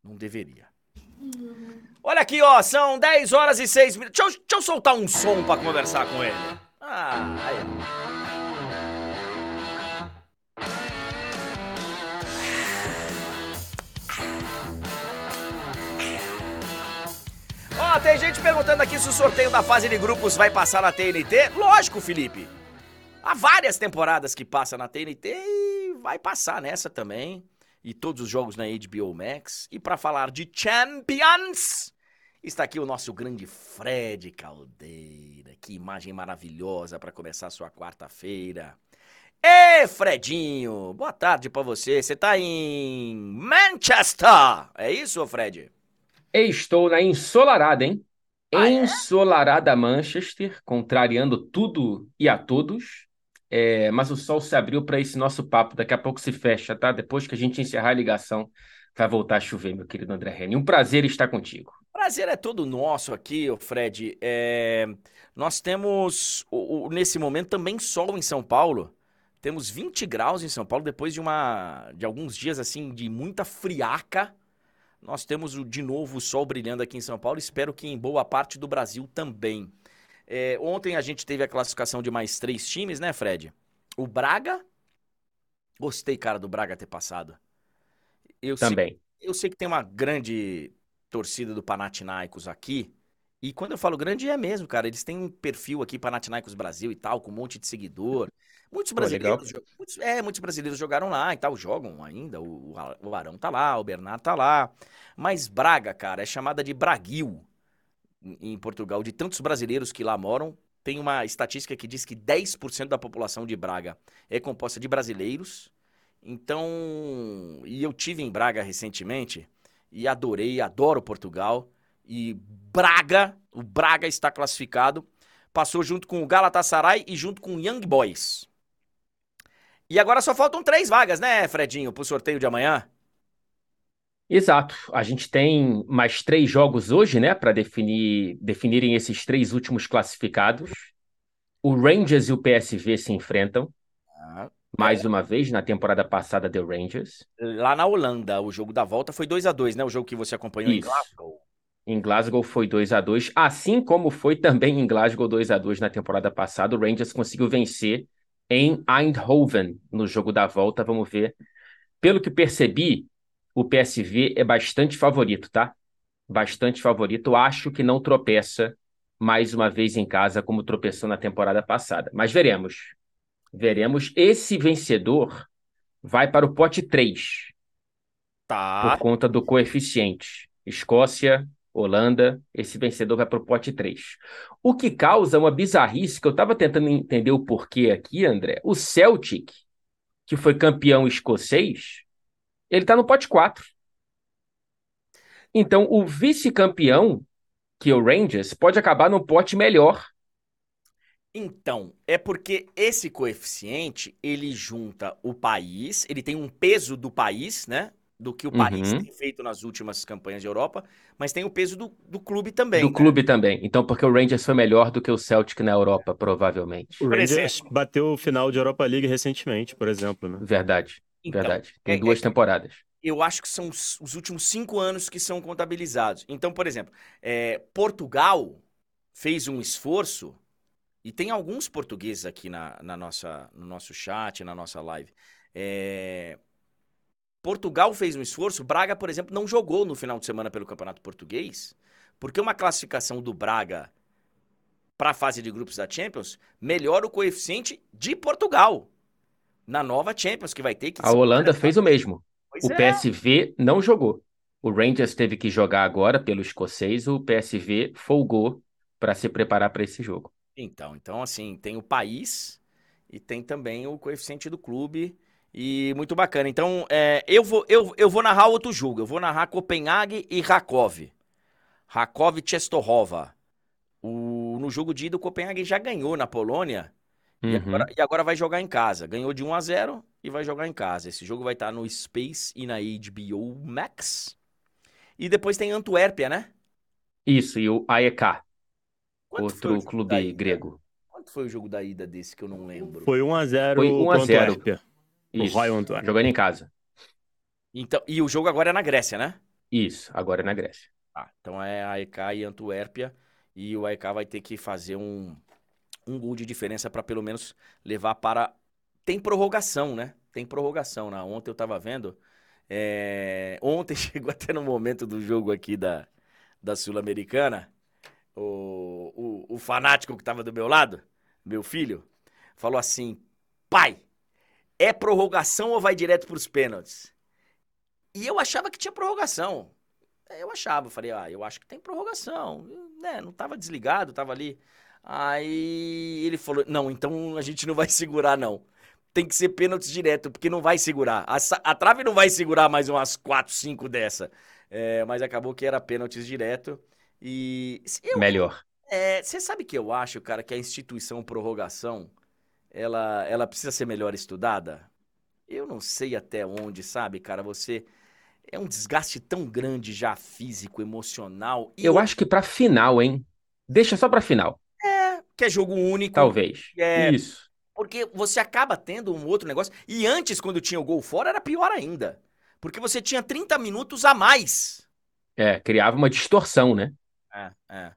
[SPEAKER 1] Não deveria. Olha aqui, ó, são 10 horas e 6 minutos. Deixa eu, deixa eu soltar um som pra conversar com ele. Ah, aí. Tem gente perguntando aqui se o sorteio da fase de grupos vai passar na TNT. Lógico, Felipe. Há várias temporadas que passa na TNT e vai passar nessa também e todos os jogos na HBO Max. E para falar de Champions, está aqui o nosso grande Fred Caldeira. Que imagem maravilhosa para começar sua quarta-feira. Ê, Fredinho, boa tarde para você. Você tá em Manchester, é isso, Fred?
[SPEAKER 3] Estou na ensolarada, hein? Ah, é? ensolarada Manchester, contrariando tudo e a todos. É, mas o sol se abriu para esse nosso papo. Daqui a pouco se fecha, tá? Depois que a gente encerrar a ligação, vai voltar a chover, meu querido André Reni. Um prazer estar contigo.
[SPEAKER 1] Prazer é todo nosso aqui, Fred. É... Nós temos, nesse momento, também sol em São Paulo. Temos 20 graus em São Paulo, depois de, uma, de alguns dias assim de muita friaca. Nós temos de novo o sol brilhando aqui em São Paulo. Espero que em boa parte do Brasil também. É, ontem a gente teve a classificação de mais três times, né, Fred? O Braga. Gostei, cara, do Braga ter passado.
[SPEAKER 3] Eu Também.
[SPEAKER 1] Sei, eu sei que tem uma grande torcida do Panathinaikos aqui. E quando eu falo grande, é mesmo, cara. Eles têm um perfil aqui, Panathinaikos Brasil e tal, com um monte de seguidor. Muitos brasileiros, Pô, muitos, é, muitos brasileiros jogaram lá e tal, jogam ainda. O, o Arão tá lá, o Bernardo tá lá. Mas Braga, cara, é chamada de Braguil em Portugal, de tantos brasileiros que lá moram, tem uma estatística que diz que 10% da população de Braga é composta de brasileiros. Então, e eu tive em Braga recentemente e adorei, adoro Portugal. E Braga, o Braga está classificado, passou junto com o Galatasaray e junto com o Young Boys. E agora só faltam três vagas, né, Fredinho, para o sorteio de amanhã?
[SPEAKER 3] Exato. A gente tem mais três jogos hoje, né, para definir definirem esses três últimos classificados. O Rangers e o PSV se enfrentam. Ah, mais é. uma vez, na temporada passada deu Rangers.
[SPEAKER 1] Lá na Holanda, o jogo da volta foi 2 a 2 né? O jogo que você acompanhou Isso. em Glasgow.
[SPEAKER 3] Em Glasgow foi 2 a 2 assim como foi também em Glasgow 2 a 2 na temporada passada. O Rangers conseguiu vencer em Eindhoven no jogo da volta. Vamos ver. Pelo que percebi, o PSV é bastante favorito, tá? Bastante favorito. Acho que não tropeça mais uma vez em casa, como tropeçou na temporada passada. Mas veremos. Veremos. Esse vencedor vai para o pote 3.
[SPEAKER 1] Tá.
[SPEAKER 3] Por conta do coeficiente. Escócia, Holanda, esse vencedor vai para o pote 3. O que causa uma bizarrice, que eu estava tentando entender o porquê aqui, André. O Celtic, que foi campeão escocês, ele está no pote 4. Então, o vice-campeão, que é o Rangers, pode acabar no pote melhor.
[SPEAKER 1] Então, é porque esse coeficiente, ele junta o país, ele tem um peso do país, né? Do que o Paris
[SPEAKER 3] Uhum.
[SPEAKER 1] tem feito nas últimas campanhas de Europa, mas tem o peso do, do clube também.
[SPEAKER 3] Do
[SPEAKER 1] né?
[SPEAKER 3] clube também. Então, porque o Rangers foi melhor do que o Celtic na Europa, provavelmente.
[SPEAKER 2] O Rangers
[SPEAKER 1] exemplo.
[SPEAKER 2] bateu o final de Europa League recentemente, por exemplo, né?
[SPEAKER 3] Verdade,
[SPEAKER 1] Então,
[SPEAKER 3] verdade. Tem
[SPEAKER 1] é-
[SPEAKER 3] duas
[SPEAKER 1] é-
[SPEAKER 3] temporadas.
[SPEAKER 1] eu acho que são os, os últimos cinco anos que são contabilizados. Então, por exemplo, é, Portugal fez um esforço, e tem alguns portugueses aqui na, na nossa, no nosso chat, na nossa live. É, Portugal fez um esforço, Braga, por exemplo, não jogou no final de semana pelo Campeonato Português, porque uma classificação do Braga para a fase de grupos da Champions melhora o coeficiente de Portugal na nova Champions que vai ter. Que
[SPEAKER 3] A Holanda fez o mesmo.
[SPEAKER 1] Pois
[SPEAKER 3] O
[SPEAKER 1] é.
[SPEAKER 3] PSV não jogou. O Rangers teve que jogar agora pelo escocês, o PSV folgou para se preparar para esse jogo.
[SPEAKER 1] Então, então assim, tem o país e tem também o coeficiente do clube e muito bacana. Então, é, eu, vou, eu, eu vou narrar outro jogo. Eu vou narrar Copenhague e Rakov. Rakov e Czestochowa. O, no jogo de ida, o Copenhague já ganhou na Polônia e,
[SPEAKER 3] Uhum.
[SPEAKER 1] agora, e agora vai jogar em casa. Ganhou de 1 a 0 e vai jogar em casa. Esse jogo vai estar no Space e na HBO Max. E depois tem Antuérpia, né?
[SPEAKER 3] Isso, e o AEK,
[SPEAKER 1] Quanto
[SPEAKER 3] outro clube grego.
[SPEAKER 1] Quanto foi o jogo da ida desse que eu não lembro?
[SPEAKER 2] Foi 1x0
[SPEAKER 3] Foi 1 a
[SPEAKER 2] pro
[SPEAKER 3] 0. Isso,
[SPEAKER 2] Royal Antwerp.
[SPEAKER 3] jogando em casa.
[SPEAKER 1] Então, e o jogo agora é na Grécia, né?
[SPEAKER 3] Isso, agora é na Grécia.
[SPEAKER 1] Ah, então é AEK e Antuérpia. E o AEK vai ter que fazer um, um gol de diferença para pelo menos levar para. Tem prorrogação, né? Tem prorrogação. Né? Ontem eu tava vendo. é, Ontem chegou até no momento do jogo aqui da, da Sul-Americana. O, o, o fanático que tava do meu lado, meu filho, falou assim: pai, é prorrogação ou vai direto para os pênaltis? E eu achava que tinha prorrogação. É, Eu achava, eu falei, ah, eu acho que tem prorrogação. Né, não tava desligado, tava ali. Aí ele falou, não, então a gente não vai segurar, não. Tem que ser pênalti direto, porque não vai segurar. A, a trave não vai segurar mais umas 4, 5 dessa. É, mas acabou que era pênaltis direto. E eu-
[SPEAKER 3] Melhor.
[SPEAKER 1] é, você sabe que eu acho, cara, que a instituição prorrogação, ela, ela precisa ser melhor estudada? Eu não sei até onde, sabe, cara, você... É um desgaste tão grande já físico, emocional. E
[SPEAKER 3] Eu acho que pra final, hein? Deixa só pra final,
[SPEAKER 1] que é jogo único.
[SPEAKER 3] talvez.
[SPEAKER 1] É.
[SPEAKER 3] Isso.
[SPEAKER 1] Porque você acaba tendo um outro negócio. E antes, quando tinha o gol fora, era pior ainda. Porque você tinha 30 minutos a mais.
[SPEAKER 3] É, criava uma distorção, né?
[SPEAKER 1] É, é.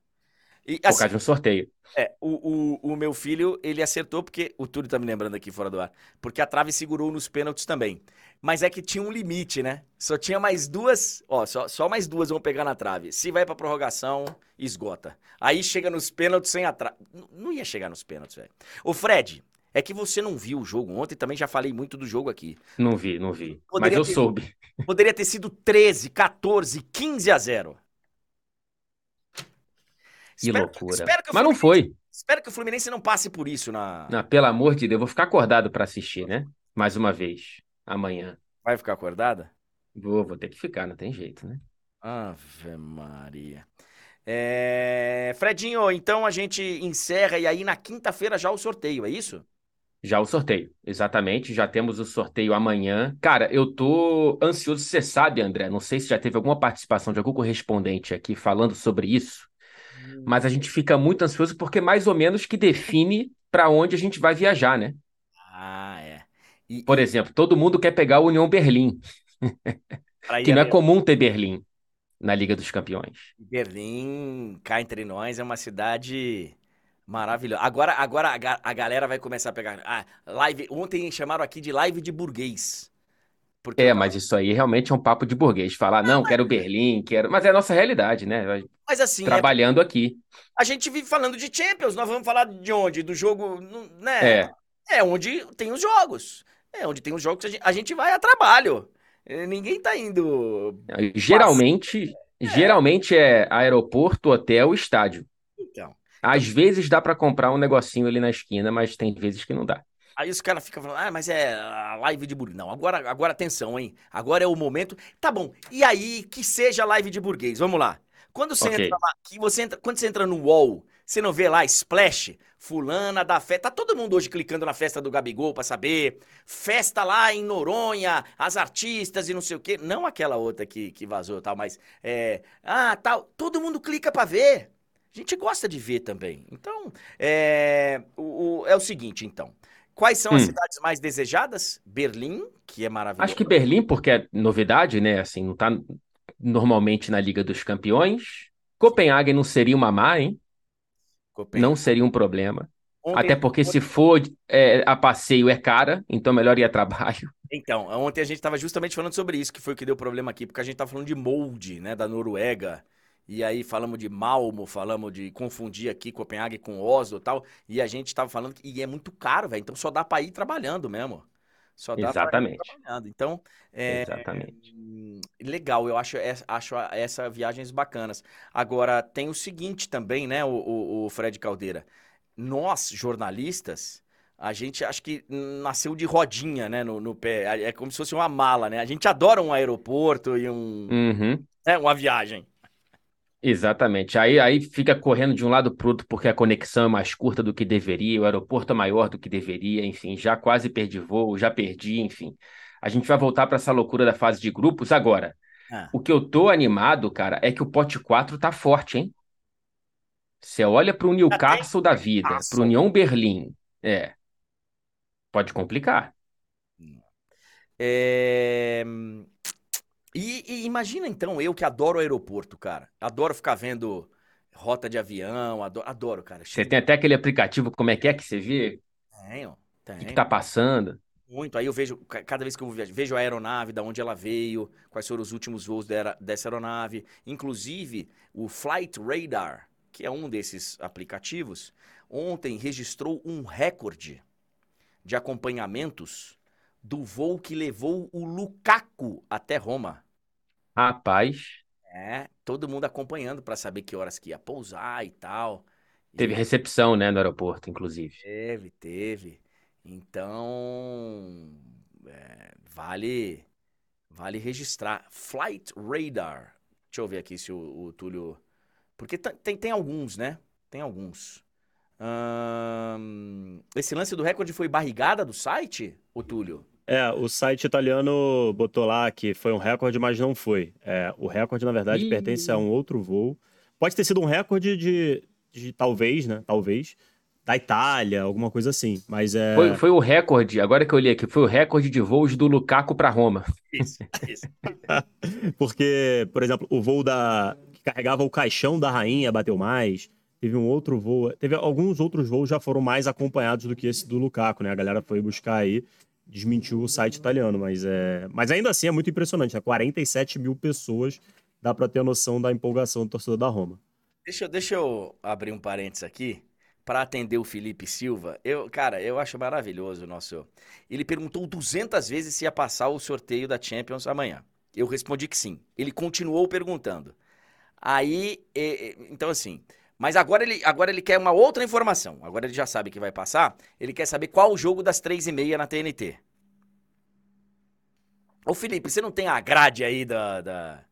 [SPEAKER 1] E,
[SPEAKER 3] Por
[SPEAKER 1] assim,
[SPEAKER 3] causa de um sorteio.
[SPEAKER 1] É, o, o, o meu filho, ele acertou porque. O Túlio tá me lembrando aqui fora do ar. Porque a trave segurou nos pênaltis também. Mas é que tinha um limite, né? Só tinha mais duas. Ó, só, só mais duas vão pegar na trave. Se vai pra prorrogação, esgota. Aí chega nos pênaltis sem a trave. Não ia chegar nos pênaltis, velho. Ô, Fred, é que você não viu o jogo ontem, também já falei muito do jogo aqui.
[SPEAKER 3] Não vi, não vi. Mas
[SPEAKER 1] Poderia
[SPEAKER 3] eu
[SPEAKER 1] ter-
[SPEAKER 3] soube.
[SPEAKER 1] Poderia ter sido 13, 14, 15 a 0.
[SPEAKER 3] Que
[SPEAKER 1] Espero-
[SPEAKER 3] loucura.
[SPEAKER 1] espero que
[SPEAKER 3] Mas não foi.
[SPEAKER 1] Espero que o Fluminense não passe por isso na.
[SPEAKER 3] Não, pelo amor de Deus, eu vou ficar acordado pra assistir, né? Mais uma vez, amanhã.
[SPEAKER 1] Vai ficar acordada?
[SPEAKER 3] Vou, vou ter que ficar, não tem jeito, né?
[SPEAKER 1] Ave Maria. É, Fredinho, então a gente encerra e aí na quinta-feira já o sorteio, é isso?
[SPEAKER 3] Já o sorteio, exatamente. Já temos o sorteio amanhã. Cara, eu tô ansioso. Você sabe, André, não sei se já teve alguma participação de algum correspondente aqui falando sobre isso, mas a gente fica muito ansioso porque mais ou menos que define para onde a gente vai viajar, né?
[SPEAKER 1] Ah, é. E,
[SPEAKER 3] Por exemplo, todo mundo quer pegar o União Berlim, que não é
[SPEAKER 1] a
[SPEAKER 3] comum ter Berlim na Liga dos Campeões.
[SPEAKER 1] Berlim, cá entre nós, é uma cidade maravilhosa. Agora, agora a, a galera vai começar a pegar. Ah, live. Ontem chamaram aqui de live de burguês. Porque
[SPEAKER 3] É, mas isso aí realmente é um papo de burguês. Falar, não, quero Berlim, quero. Mas é a nossa realidade, né?
[SPEAKER 1] mas assim, é-
[SPEAKER 3] Trabalhando aqui.
[SPEAKER 1] a gente vive falando de Champions. Nós vamos falar de onde? Do jogo, né?
[SPEAKER 3] É.
[SPEAKER 1] É onde tem os jogos. É onde tem os jogos, a gente, vai a trabalho. Eh, Ninguém tá indo.
[SPEAKER 3] Geralmente, geralmente é aeroporto, hotel, estádio.
[SPEAKER 1] Então.
[SPEAKER 3] Às vezes dá para comprar um negocinho ali na esquina, mas tem vezes que não dá.
[SPEAKER 1] Aí os caras ficam falando, ah, mas é a live de burguês. Não, agora, agora atenção, hein? Agora é o momento. Tá bom. E aí, que seja live de burguês. Vamos lá. Quando você
[SPEAKER 3] Ok.
[SPEAKER 1] entra lá, que você entra, quando você entra no UOL, Você não vê lá Splash, fulana da festa. Tá todo mundo hoje clicando na festa do Gabigol pra saber. Festa lá em Noronha, as artistas e não sei o quê. Não aquela outra que, que vazou tal, mas é. Ah, tal. Todo mundo clica pra ver. A gente gosta de ver também. Então, é o, o é o seguinte, então. Quais são as
[SPEAKER 3] Hum.
[SPEAKER 1] cidades mais desejadas? Berlim, que é maravilhoso.
[SPEAKER 3] Acho que Berlim, porque é novidade, né? Assim, não tá normalmente na Liga dos Campeões. Copenhague não seria uma má, hein?
[SPEAKER 1] Copenhague.
[SPEAKER 3] Não seria um problema.
[SPEAKER 1] Ontem-
[SPEAKER 3] Até porque se for é, a passeio é cara, então melhor ir a trabalho.
[SPEAKER 1] Então, ontem a gente estava justamente falando sobre isso, que foi o que deu problema aqui, porque a gente tava falando de molde, né, da Noruega. E aí falamos de Malmo, falamos de confundir aqui Copenhague com Oslo e tal. E a gente tava falando que e é muito caro, velho. Então só dá pra ir trabalhando mesmo. Só dá pra ir
[SPEAKER 3] Exatamente.
[SPEAKER 1] trabalhando. Então, é,
[SPEAKER 3] Exatamente.
[SPEAKER 1] hum, legal, eu acho, essa- acho a- essa viagens bacanas. Agora, tem o seguinte também, né, o, o- o Fred Caldeira. Nós, jornalistas, a gente acho que nasceu de rodinha, né, no, no pé. É como se fosse uma mala, né? A gente adora um aeroporto e um,
[SPEAKER 3] Uhum.
[SPEAKER 1] né, uma viagem.
[SPEAKER 3] Exatamente. Aí, aí fica correndo de um lado para outro porque a conexão é mais curta do que deveria, o aeroporto é maior do que deveria, enfim, já quase perdi voo, já perdi, enfim. A gente vai voltar para essa loucura da fase de grupos agora.
[SPEAKER 1] Ah.
[SPEAKER 3] O que eu tô animado, cara, é que o pote 4 tá forte, hein? Você olha para o Newcastle da vida, para o União Berlim, é. Pode complicar.
[SPEAKER 1] É, E, e imagina então, eu que adoro o aeroporto, cara. Adoro ficar vendo rota de avião, adoro, adoro cara.
[SPEAKER 3] Você tem até aquele aplicativo, como é que é que você vê?
[SPEAKER 1] Tenho,
[SPEAKER 3] O que que
[SPEAKER 1] tenho.
[SPEAKER 3] tá passando?
[SPEAKER 1] Muito. Aí eu vejo, ca- cada vez que eu vou viajar, vejo a aeronave, da onde ela veio, quais foram os últimos voos dessa aeronave. Inclusive, o Flight Radar, que é um desses aplicativos, ontem registrou um recorde de acompanhamentos do voo que levou o Lukaku até Roma.
[SPEAKER 3] Rapaz,
[SPEAKER 1] É, todo mundo acompanhando para saber que horas que ia pousar e tal. E
[SPEAKER 3] teve recepção, né, no aeroporto, inclusive.
[SPEAKER 1] Teve, teve. Então, é, vale, vale registrar. Flight Radar. Deixa eu ver aqui se o, o Túlio. Porque tem, tem alguns, né? Tem alguns. Ahn, esse lance do recorde foi barrigada do site, o Túlio?
[SPEAKER 2] É, o site italiano botou lá que foi um recorde, mas não foi. É, o recorde, na verdade,
[SPEAKER 3] Ih.
[SPEAKER 2] pertence a um outro voo. Pode ter sido um recorde de, de talvez, né? Talvez. Da Itália, alguma coisa assim. Mas é.
[SPEAKER 3] Foi, foi o recorde, agora que eu olhei aqui, foi o recorde de voos do Lukaku para Roma.
[SPEAKER 1] Isso, isso.
[SPEAKER 2] Porque, por exemplo, o voo da que carregava o caixão da rainha bateu mais. Teve um outro voo. Teve alguns outros voos já foram mais acompanhados do que esse do Lukaku, né? A galera foi buscar aí, desmentiu o site italiano, mas é. Mas ainda assim é muito impressionante, né? 47 mil pessoas. Dá pra ter a noção da empolgação do torcedor da Roma.
[SPEAKER 1] Deixa, deixa eu abrir um parênteses aqui para atender o Felipe Silva. Eu, cara, eu acho maravilhoso o nosso. Ele perguntou 200 vezes se ia passar o sorteio da Champions amanhã. Eu respondi que sim. Ele continuou perguntando. Aí, então assim, mas agora ele, agora ele quer uma outra informação. Agora ele já sabe que vai passar. Ele quer saber qual o jogo das três e meia na TNT. Ô Felipe, você não tem a grade aí da, da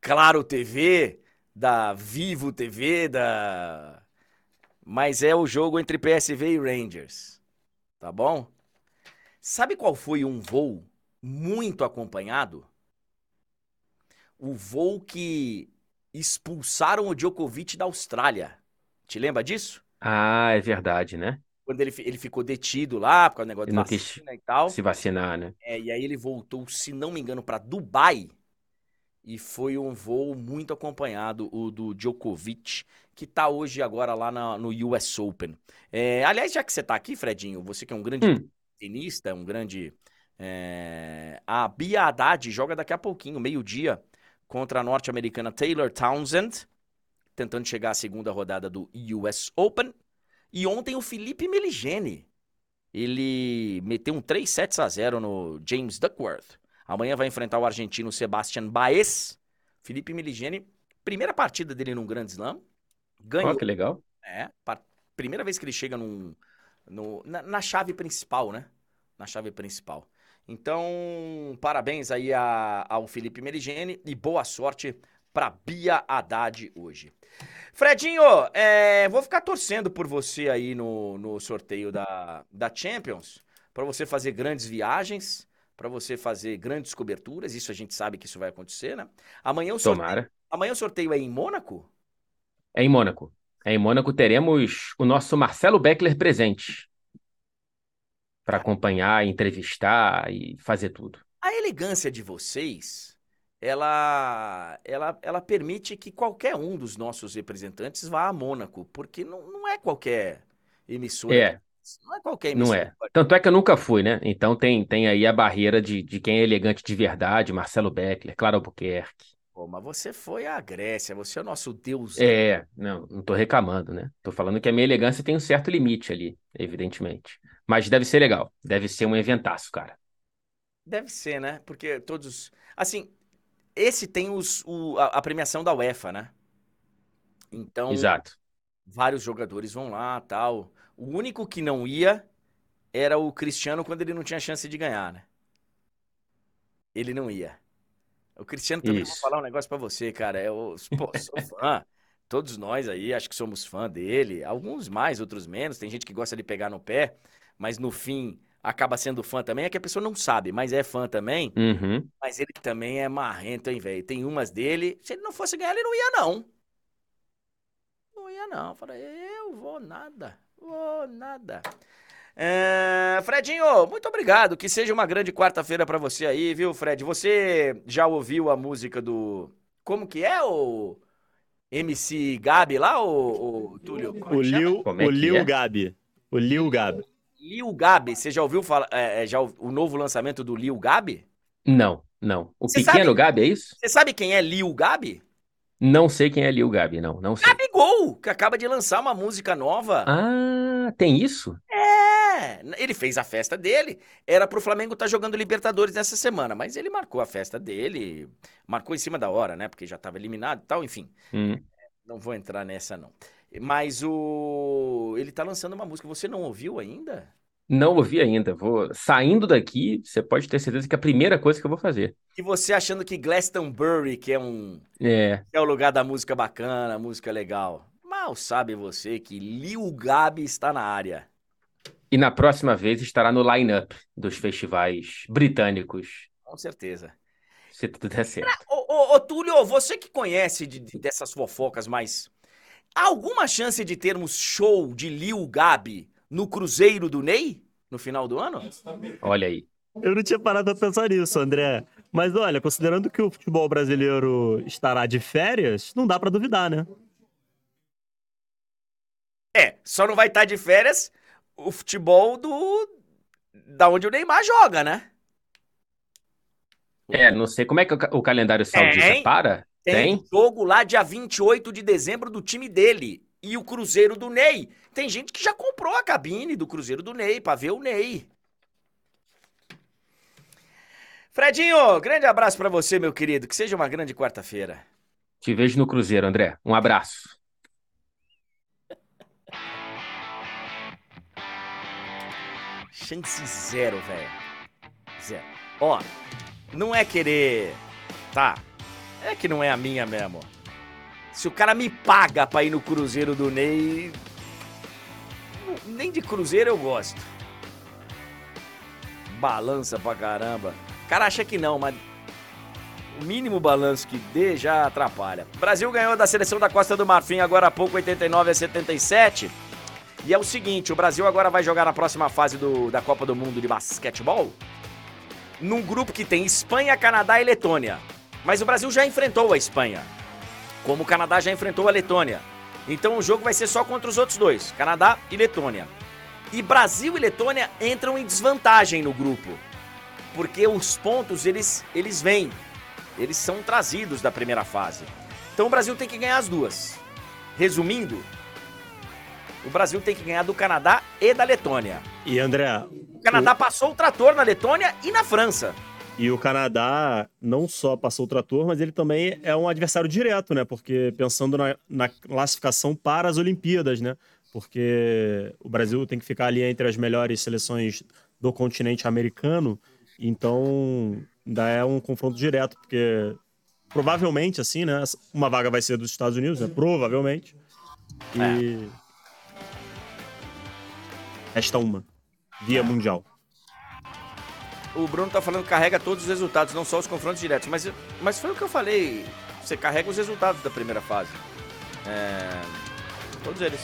[SPEAKER 1] Claro TV, da Vivo TV, da. Mas é o jogo entre PSV e Rangers. Tá bom? Sabe qual foi um voo muito acompanhado? O voo que expulsaram o Djokovic da Austrália. Te lembra disso?
[SPEAKER 3] Ah, é verdade, né?
[SPEAKER 1] Quando ele, ele ficou detido lá, por causa do negócio de
[SPEAKER 3] Ele quis
[SPEAKER 1] vacina e tal.
[SPEAKER 3] se vacinar, né?
[SPEAKER 1] É, e aí ele voltou, se não me engano, para Dubai. E foi um voo muito acompanhado, o do Djokovic, que tá hoje agora lá na- no US Open. É, aliás, já que você tá aqui, Fredinho, você que é um grande
[SPEAKER 3] Hum.
[SPEAKER 1] tenista, um grande. é, a Bia Haddad joga daqui a pouquinho, meio-dia, contra a norte-americana Taylor Townsend, tentando chegar à segunda rodada do US Open. E ontem o Felipe Meligeni. Ele meteu um 3 sets a 0 no James Duckworth. Amanhã vai enfrentar o argentino Sebastian Baez. Felipe Meligeni, primeira partida dele num Grand Slam. Ganhou.
[SPEAKER 3] Ó, que legal.
[SPEAKER 1] É, primeira vez que ele chega num, no- na, na chave principal, né? Na chave principal. Então, parabéns aí a- ao Felipe Meligeni e boa sorte para Bia Haddad hoje. Fredinho, é, vou ficar torcendo por você aí no, no sorteio da, da Champions, para você fazer grandes viagens, para você fazer grandes coberturas. Isso a gente sabe que isso vai acontecer, né? Amanhã o sorteio,
[SPEAKER 3] Tomara.
[SPEAKER 1] amanhã o sorteio é em Mônaco?
[SPEAKER 3] É em Mônaco. É em Mônaco teremos o nosso Marcelo Beckler presente para acompanhar, entrevistar e fazer tudo.
[SPEAKER 1] A elegância de vocês, ela, ela, ela permite que qualquer um dos nossos representantes vá a Mônaco, porque não, não é qualquer emissora.
[SPEAKER 3] É,
[SPEAKER 1] Não é qualquer
[SPEAKER 3] não
[SPEAKER 1] emissora.
[SPEAKER 3] é.
[SPEAKER 1] que pode-
[SPEAKER 3] Tanto é que eu nunca fui, né? Então tem, tem aí a barreira de, de quem é elegante de verdade, Marcelo Beckler, Clara Albuquerque.
[SPEAKER 1] Pô, mas você foi à Grécia, você é o nosso deus.
[SPEAKER 3] É, não, não tô reclamando, né? Tô falando que a minha elegância tem um certo limite ali, evidentemente. Mas deve ser legal, deve ser um eventaço, cara.
[SPEAKER 1] Deve ser, né? Porque todos. Assim, esse tem os, o- a, a premiação da UEFA, né? Então,
[SPEAKER 3] Exato.
[SPEAKER 1] vários jogadores vão lá tal. O único que não ia era o Cristiano quando ele não tinha chance de ganhar, né? Ele não ia. O Cristiano também, vou falar um negócio pra você, cara. Eu, pô, sou fã. Todos nós aí, acho que somos fã dele. Alguns mais, outros menos. Tem gente que gosta de pegar no pé, mas no fim acaba sendo fã também. É que a pessoa não sabe, mas é fã também.
[SPEAKER 3] Uhum.
[SPEAKER 1] Mas ele também é marrento, hein, velho? Tem umas dele. Se ele não fosse ganhar, ele não ia, não. Não ia, não. Falei, eu vou nada. Vou nada. É, Fredinho, muito obrigado. Que seja uma grande quarta-feira pra você aí, viu, Fred? Você já ouviu a música do. Como que é o MC Gabi lá, o, Túlio? Como é
[SPEAKER 2] O
[SPEAKER 1] que chama?
[SPEAKER 2] Lil,
[SPEAKER 3] Como é
[SPEAKER 2] o Lil
[SPEAKER 3] é?
[SPEAKER 2] Gabi. O Lil Gabi.
[SPEAKER 1] Lil Gabi. Você já ouviu falar, é, é, já, o o novo lançamento do Lil Gabi?
[SPEAKER 3] Não, não. O
[SPEAKER 1] Você
[SPEAKER 3] pequeno
[SPEAKER 1] sabe-
[SPEAKER 3] Gabi, é isso?
[SPEAKER 1] Você sabe quem é Lil Gabi?
[SPEAKER 3] Não sei quem é Lil Gabi, não, não sei.
[SPEAKER 1] Gabigol, que acaba de lançar uma música nova.
[SPEAKER 3] Ah, tem isso?
[SPEAKER 1] É, ele fez a festa dele. Era pro Flamengo estar jogando Libertadores nessa semana, mas ele marcou a festa dele, marcou em cima da hora, né? Porque já estava eliminado e tal, enfim.
[SPEAKER 3] Hum.
[SPEAKER 1] Não vou entrar nessa não. Mas o ele tá lançando uma música, você não ouviu ainda?
[SPEAKER 3] Não ouvi ainda. Vou saindo daqui, você pode ter certeza que é a primeira coisa que eu vou fazer.
[SPEAKER 1] E você achando que Glastonbury, que é um
[SPEAKER 3] É,
[SPEAKER 1] é o lugar da música bacana, música legal. Mal sabe você que Lil Gabi está na área.
[SPEAKER 3] E na próxima vez estará no line-up dos festivais britânicos,
[SPEAKER 1] Com certeza.
[SPEAKER 3] se tudo der certo.
[SPEAKER 1] Ô, ô, ô, Túlio, você que conhece de- de- dessas fofocas, mas há alguma chance de termos show de Lil Gabi no Cruzeiro do Ney no final do ano?
[SPEAKER 3] Olha aí.
[SPEAKER 2] Eu não tinha parado pra pensar nisso, André. Mas olha, considerando que o futebol brasileiro estará de férias, não dá pra duvidar, né?
[SPEAKER 1] É, só não vai estar de férias o futebol do da onde o Neymar joga, né?
[SPEAKER 3] É, não sei como é que o ca- o calendário saudita
[SPEAKER 1] Tem.
[SPEAKER 3] para?
[SPEAKER 1] Tem,
[SPEAKER 3] Tem?
[SPEAKER 1] jogo lá dia 28 de dezembro do time dele e o Cruzeiro do Ney. Tem gente que já comprou a cabine do Cruzeiro do Ney pra ver o Ney. Fredinho, grande abraço pra você, meu querido. Que seja uma grande quarta-feira.
[SPEAKER 3] Te vejo no Cruzeiro, André. Um abraço.
[SPEAKER 1] Chance zero, velho. Zero. Ó, não é querer. Tá. É que não é a minha mesmo. Se o cara me paga pra ir no Cruzeiro do Ney. Nem de Cruzeiro eu gosto. Balança pra caramba. O cara acha que não, mas. O mínimo balanço que dê já atrapalha. O Brasil ganhou da seleção da Costa do Marfim agora há pouco, 89 a 77. E é o seguinte, o Brasil agora vai jogar na próxima fase do- da Copa do Mundo de basquetebol num grupo que tem Espanha, Canadá e Letônia. Mas o Brasil já enfrentou a Espanha, como o Canadá já enfrentou a Letônia. Então o jogo vai ser só contra os outros dois, Canadá e Letônia. E Brasil e Letônia entram em desvantagem no grupo, porque os pontos eles eles vêm, eles são trazidos da primeira fase. Então o Brasil tem que ganhar as duas. Resumindo, o Brasil tem que ganhar do Canadá e da Letônia.
[SPEAKER 2] E André,
[SPEAKER 1] O Canadá passou o trator na Letônia e na França.
[SPEAKER 2] e o Canadá não só passou o trator, mas ele também é um adversário direto, né? Porque pensando na, na classificação para as Olimpíadas, né? Porque o Brasil tem que ficar ali entre as melhores seleções do continente americano, então ainda é um confronto direto, porque provavelmente, assim, né? Uma vaga vai ser dos Estados Unidos, né? Provavelmente. E. Resta uma. Via mundial.
[SPEAKER 1] O Bruno tá falando que carrega todos os resultados, não só os confrontos diretos. Mas, mas foi o que eu falei. Você carrega os resultados da primeira fase. É... Todos eles.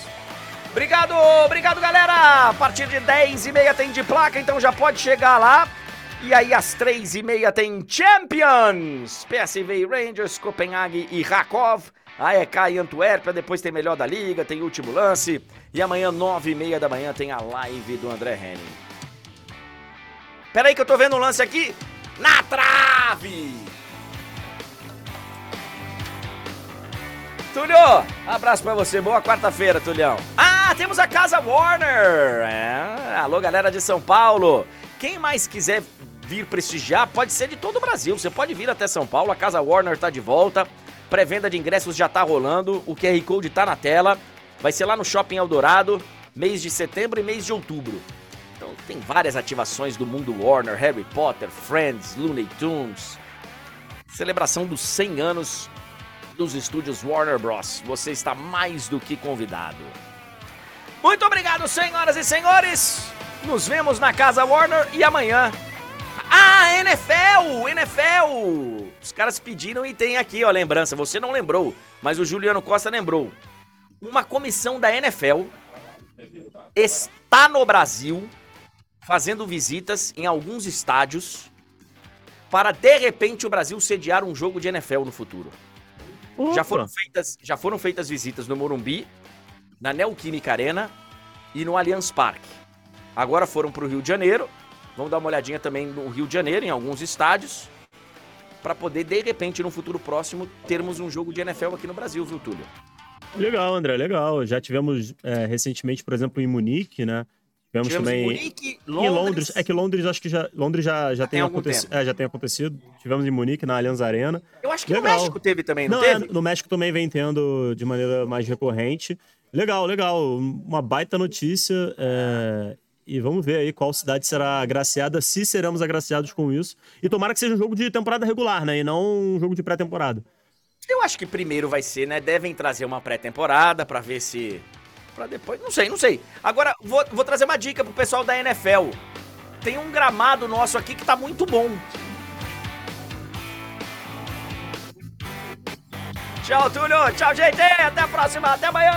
[SPEAKER 1] Obrigado, obrigado, galera! A partir de 10 e meia tem de placa, então já pode chegar lá. E aí, às 3 e meia tem Champions! PSV Rangers, Copenhague e Rakov. AEK e Antuérpia, depois tem Melhor da Liga, tem Último Lance. E amanhã, 9 e meia da manhã, tem a live do André Henning. Pera aí que eu tô vendo um lance aqui. Na trave! Tulio, abraço pra você. Boa quarta-feira, Tulhão. Ah, temos a Casa Warner. É, alô, galera de São Paulo. Quem mais quiser vir prestigiar, pode ser de todo o Brasil. Você pode vir até São Paulo, a Casa Warner tá de volta. Pré-venda de ingressos já tá rolando, o QR Code tá na tela. Vai ser lá no Shopping Eldorado, mês de setembro e mês de outubro. Então tem várias ativações do mundo Warner, Harry Potter, Friends, Looney Tunes. Celebração dos 100 anos dos estúdios Warner Bros. Você está mais do que convidado. Muito obrigado, senhoras e senhores. Nos vemos na Casa Warner e amanhã ah, NFL! NFL! Os caras pediram e tem aqui, ó, lembrança. Você não lembrou, mas o Juliano Costa lembrou. Uma comissão da NFL está no Brasil fazendo visitas em alguns estádios para de repente o Brasil sediar um jogo de NFL no futuro. Já foram, feitas, já foram feitas visitas no Morumbi, na Neoquímica Arena e no Allianz Parque. Agora foram para o Rio de Janeiro Vamos dar uma olhadinha também no Rio de Janeiro, em alguns estádios, para poder, de repente, no futuro próximo, termos um jogo de NFL aqui no Brasil, viu, Túlio?
[SPEAKER 2] Legal, André, legal. Já tivemos é, recentemente, por exemplo, em Munique, né? Tivemos, tivemos também. Munique, Londres. Em Londres. É que Londres, acho que já, Londres já, já, tem, acontecido, é, já tem acontecido. Tivemos em Munique, na Allianz Arena.
[SPEAKER 1] Eu acho que legal. no México teve também, não, não
[SPEAKER 2] teve? É, no México também vem tendo de maneira mais recorrente. Legal, legal. Uma baita notícia. É... E vamos ver aí qual cidade será agraciada, se seremos agraciados com isso. E tomara que seja um jogo de temporada regular, né? E não um jogo de pré-temporada.
[SPEAKER 1] Eu acho que primeiro vai ser, né? Devem trazer uma pré-temporada para ver se. Pra depois. Não sei, não sei. Agora, vou, vou trazer uma dica pro pessoal da NFL. Tem um gramado nosso aqui que tá muito bom. Tchau, Túlio. Tchau, gente. Até a próxima. Até amanhã.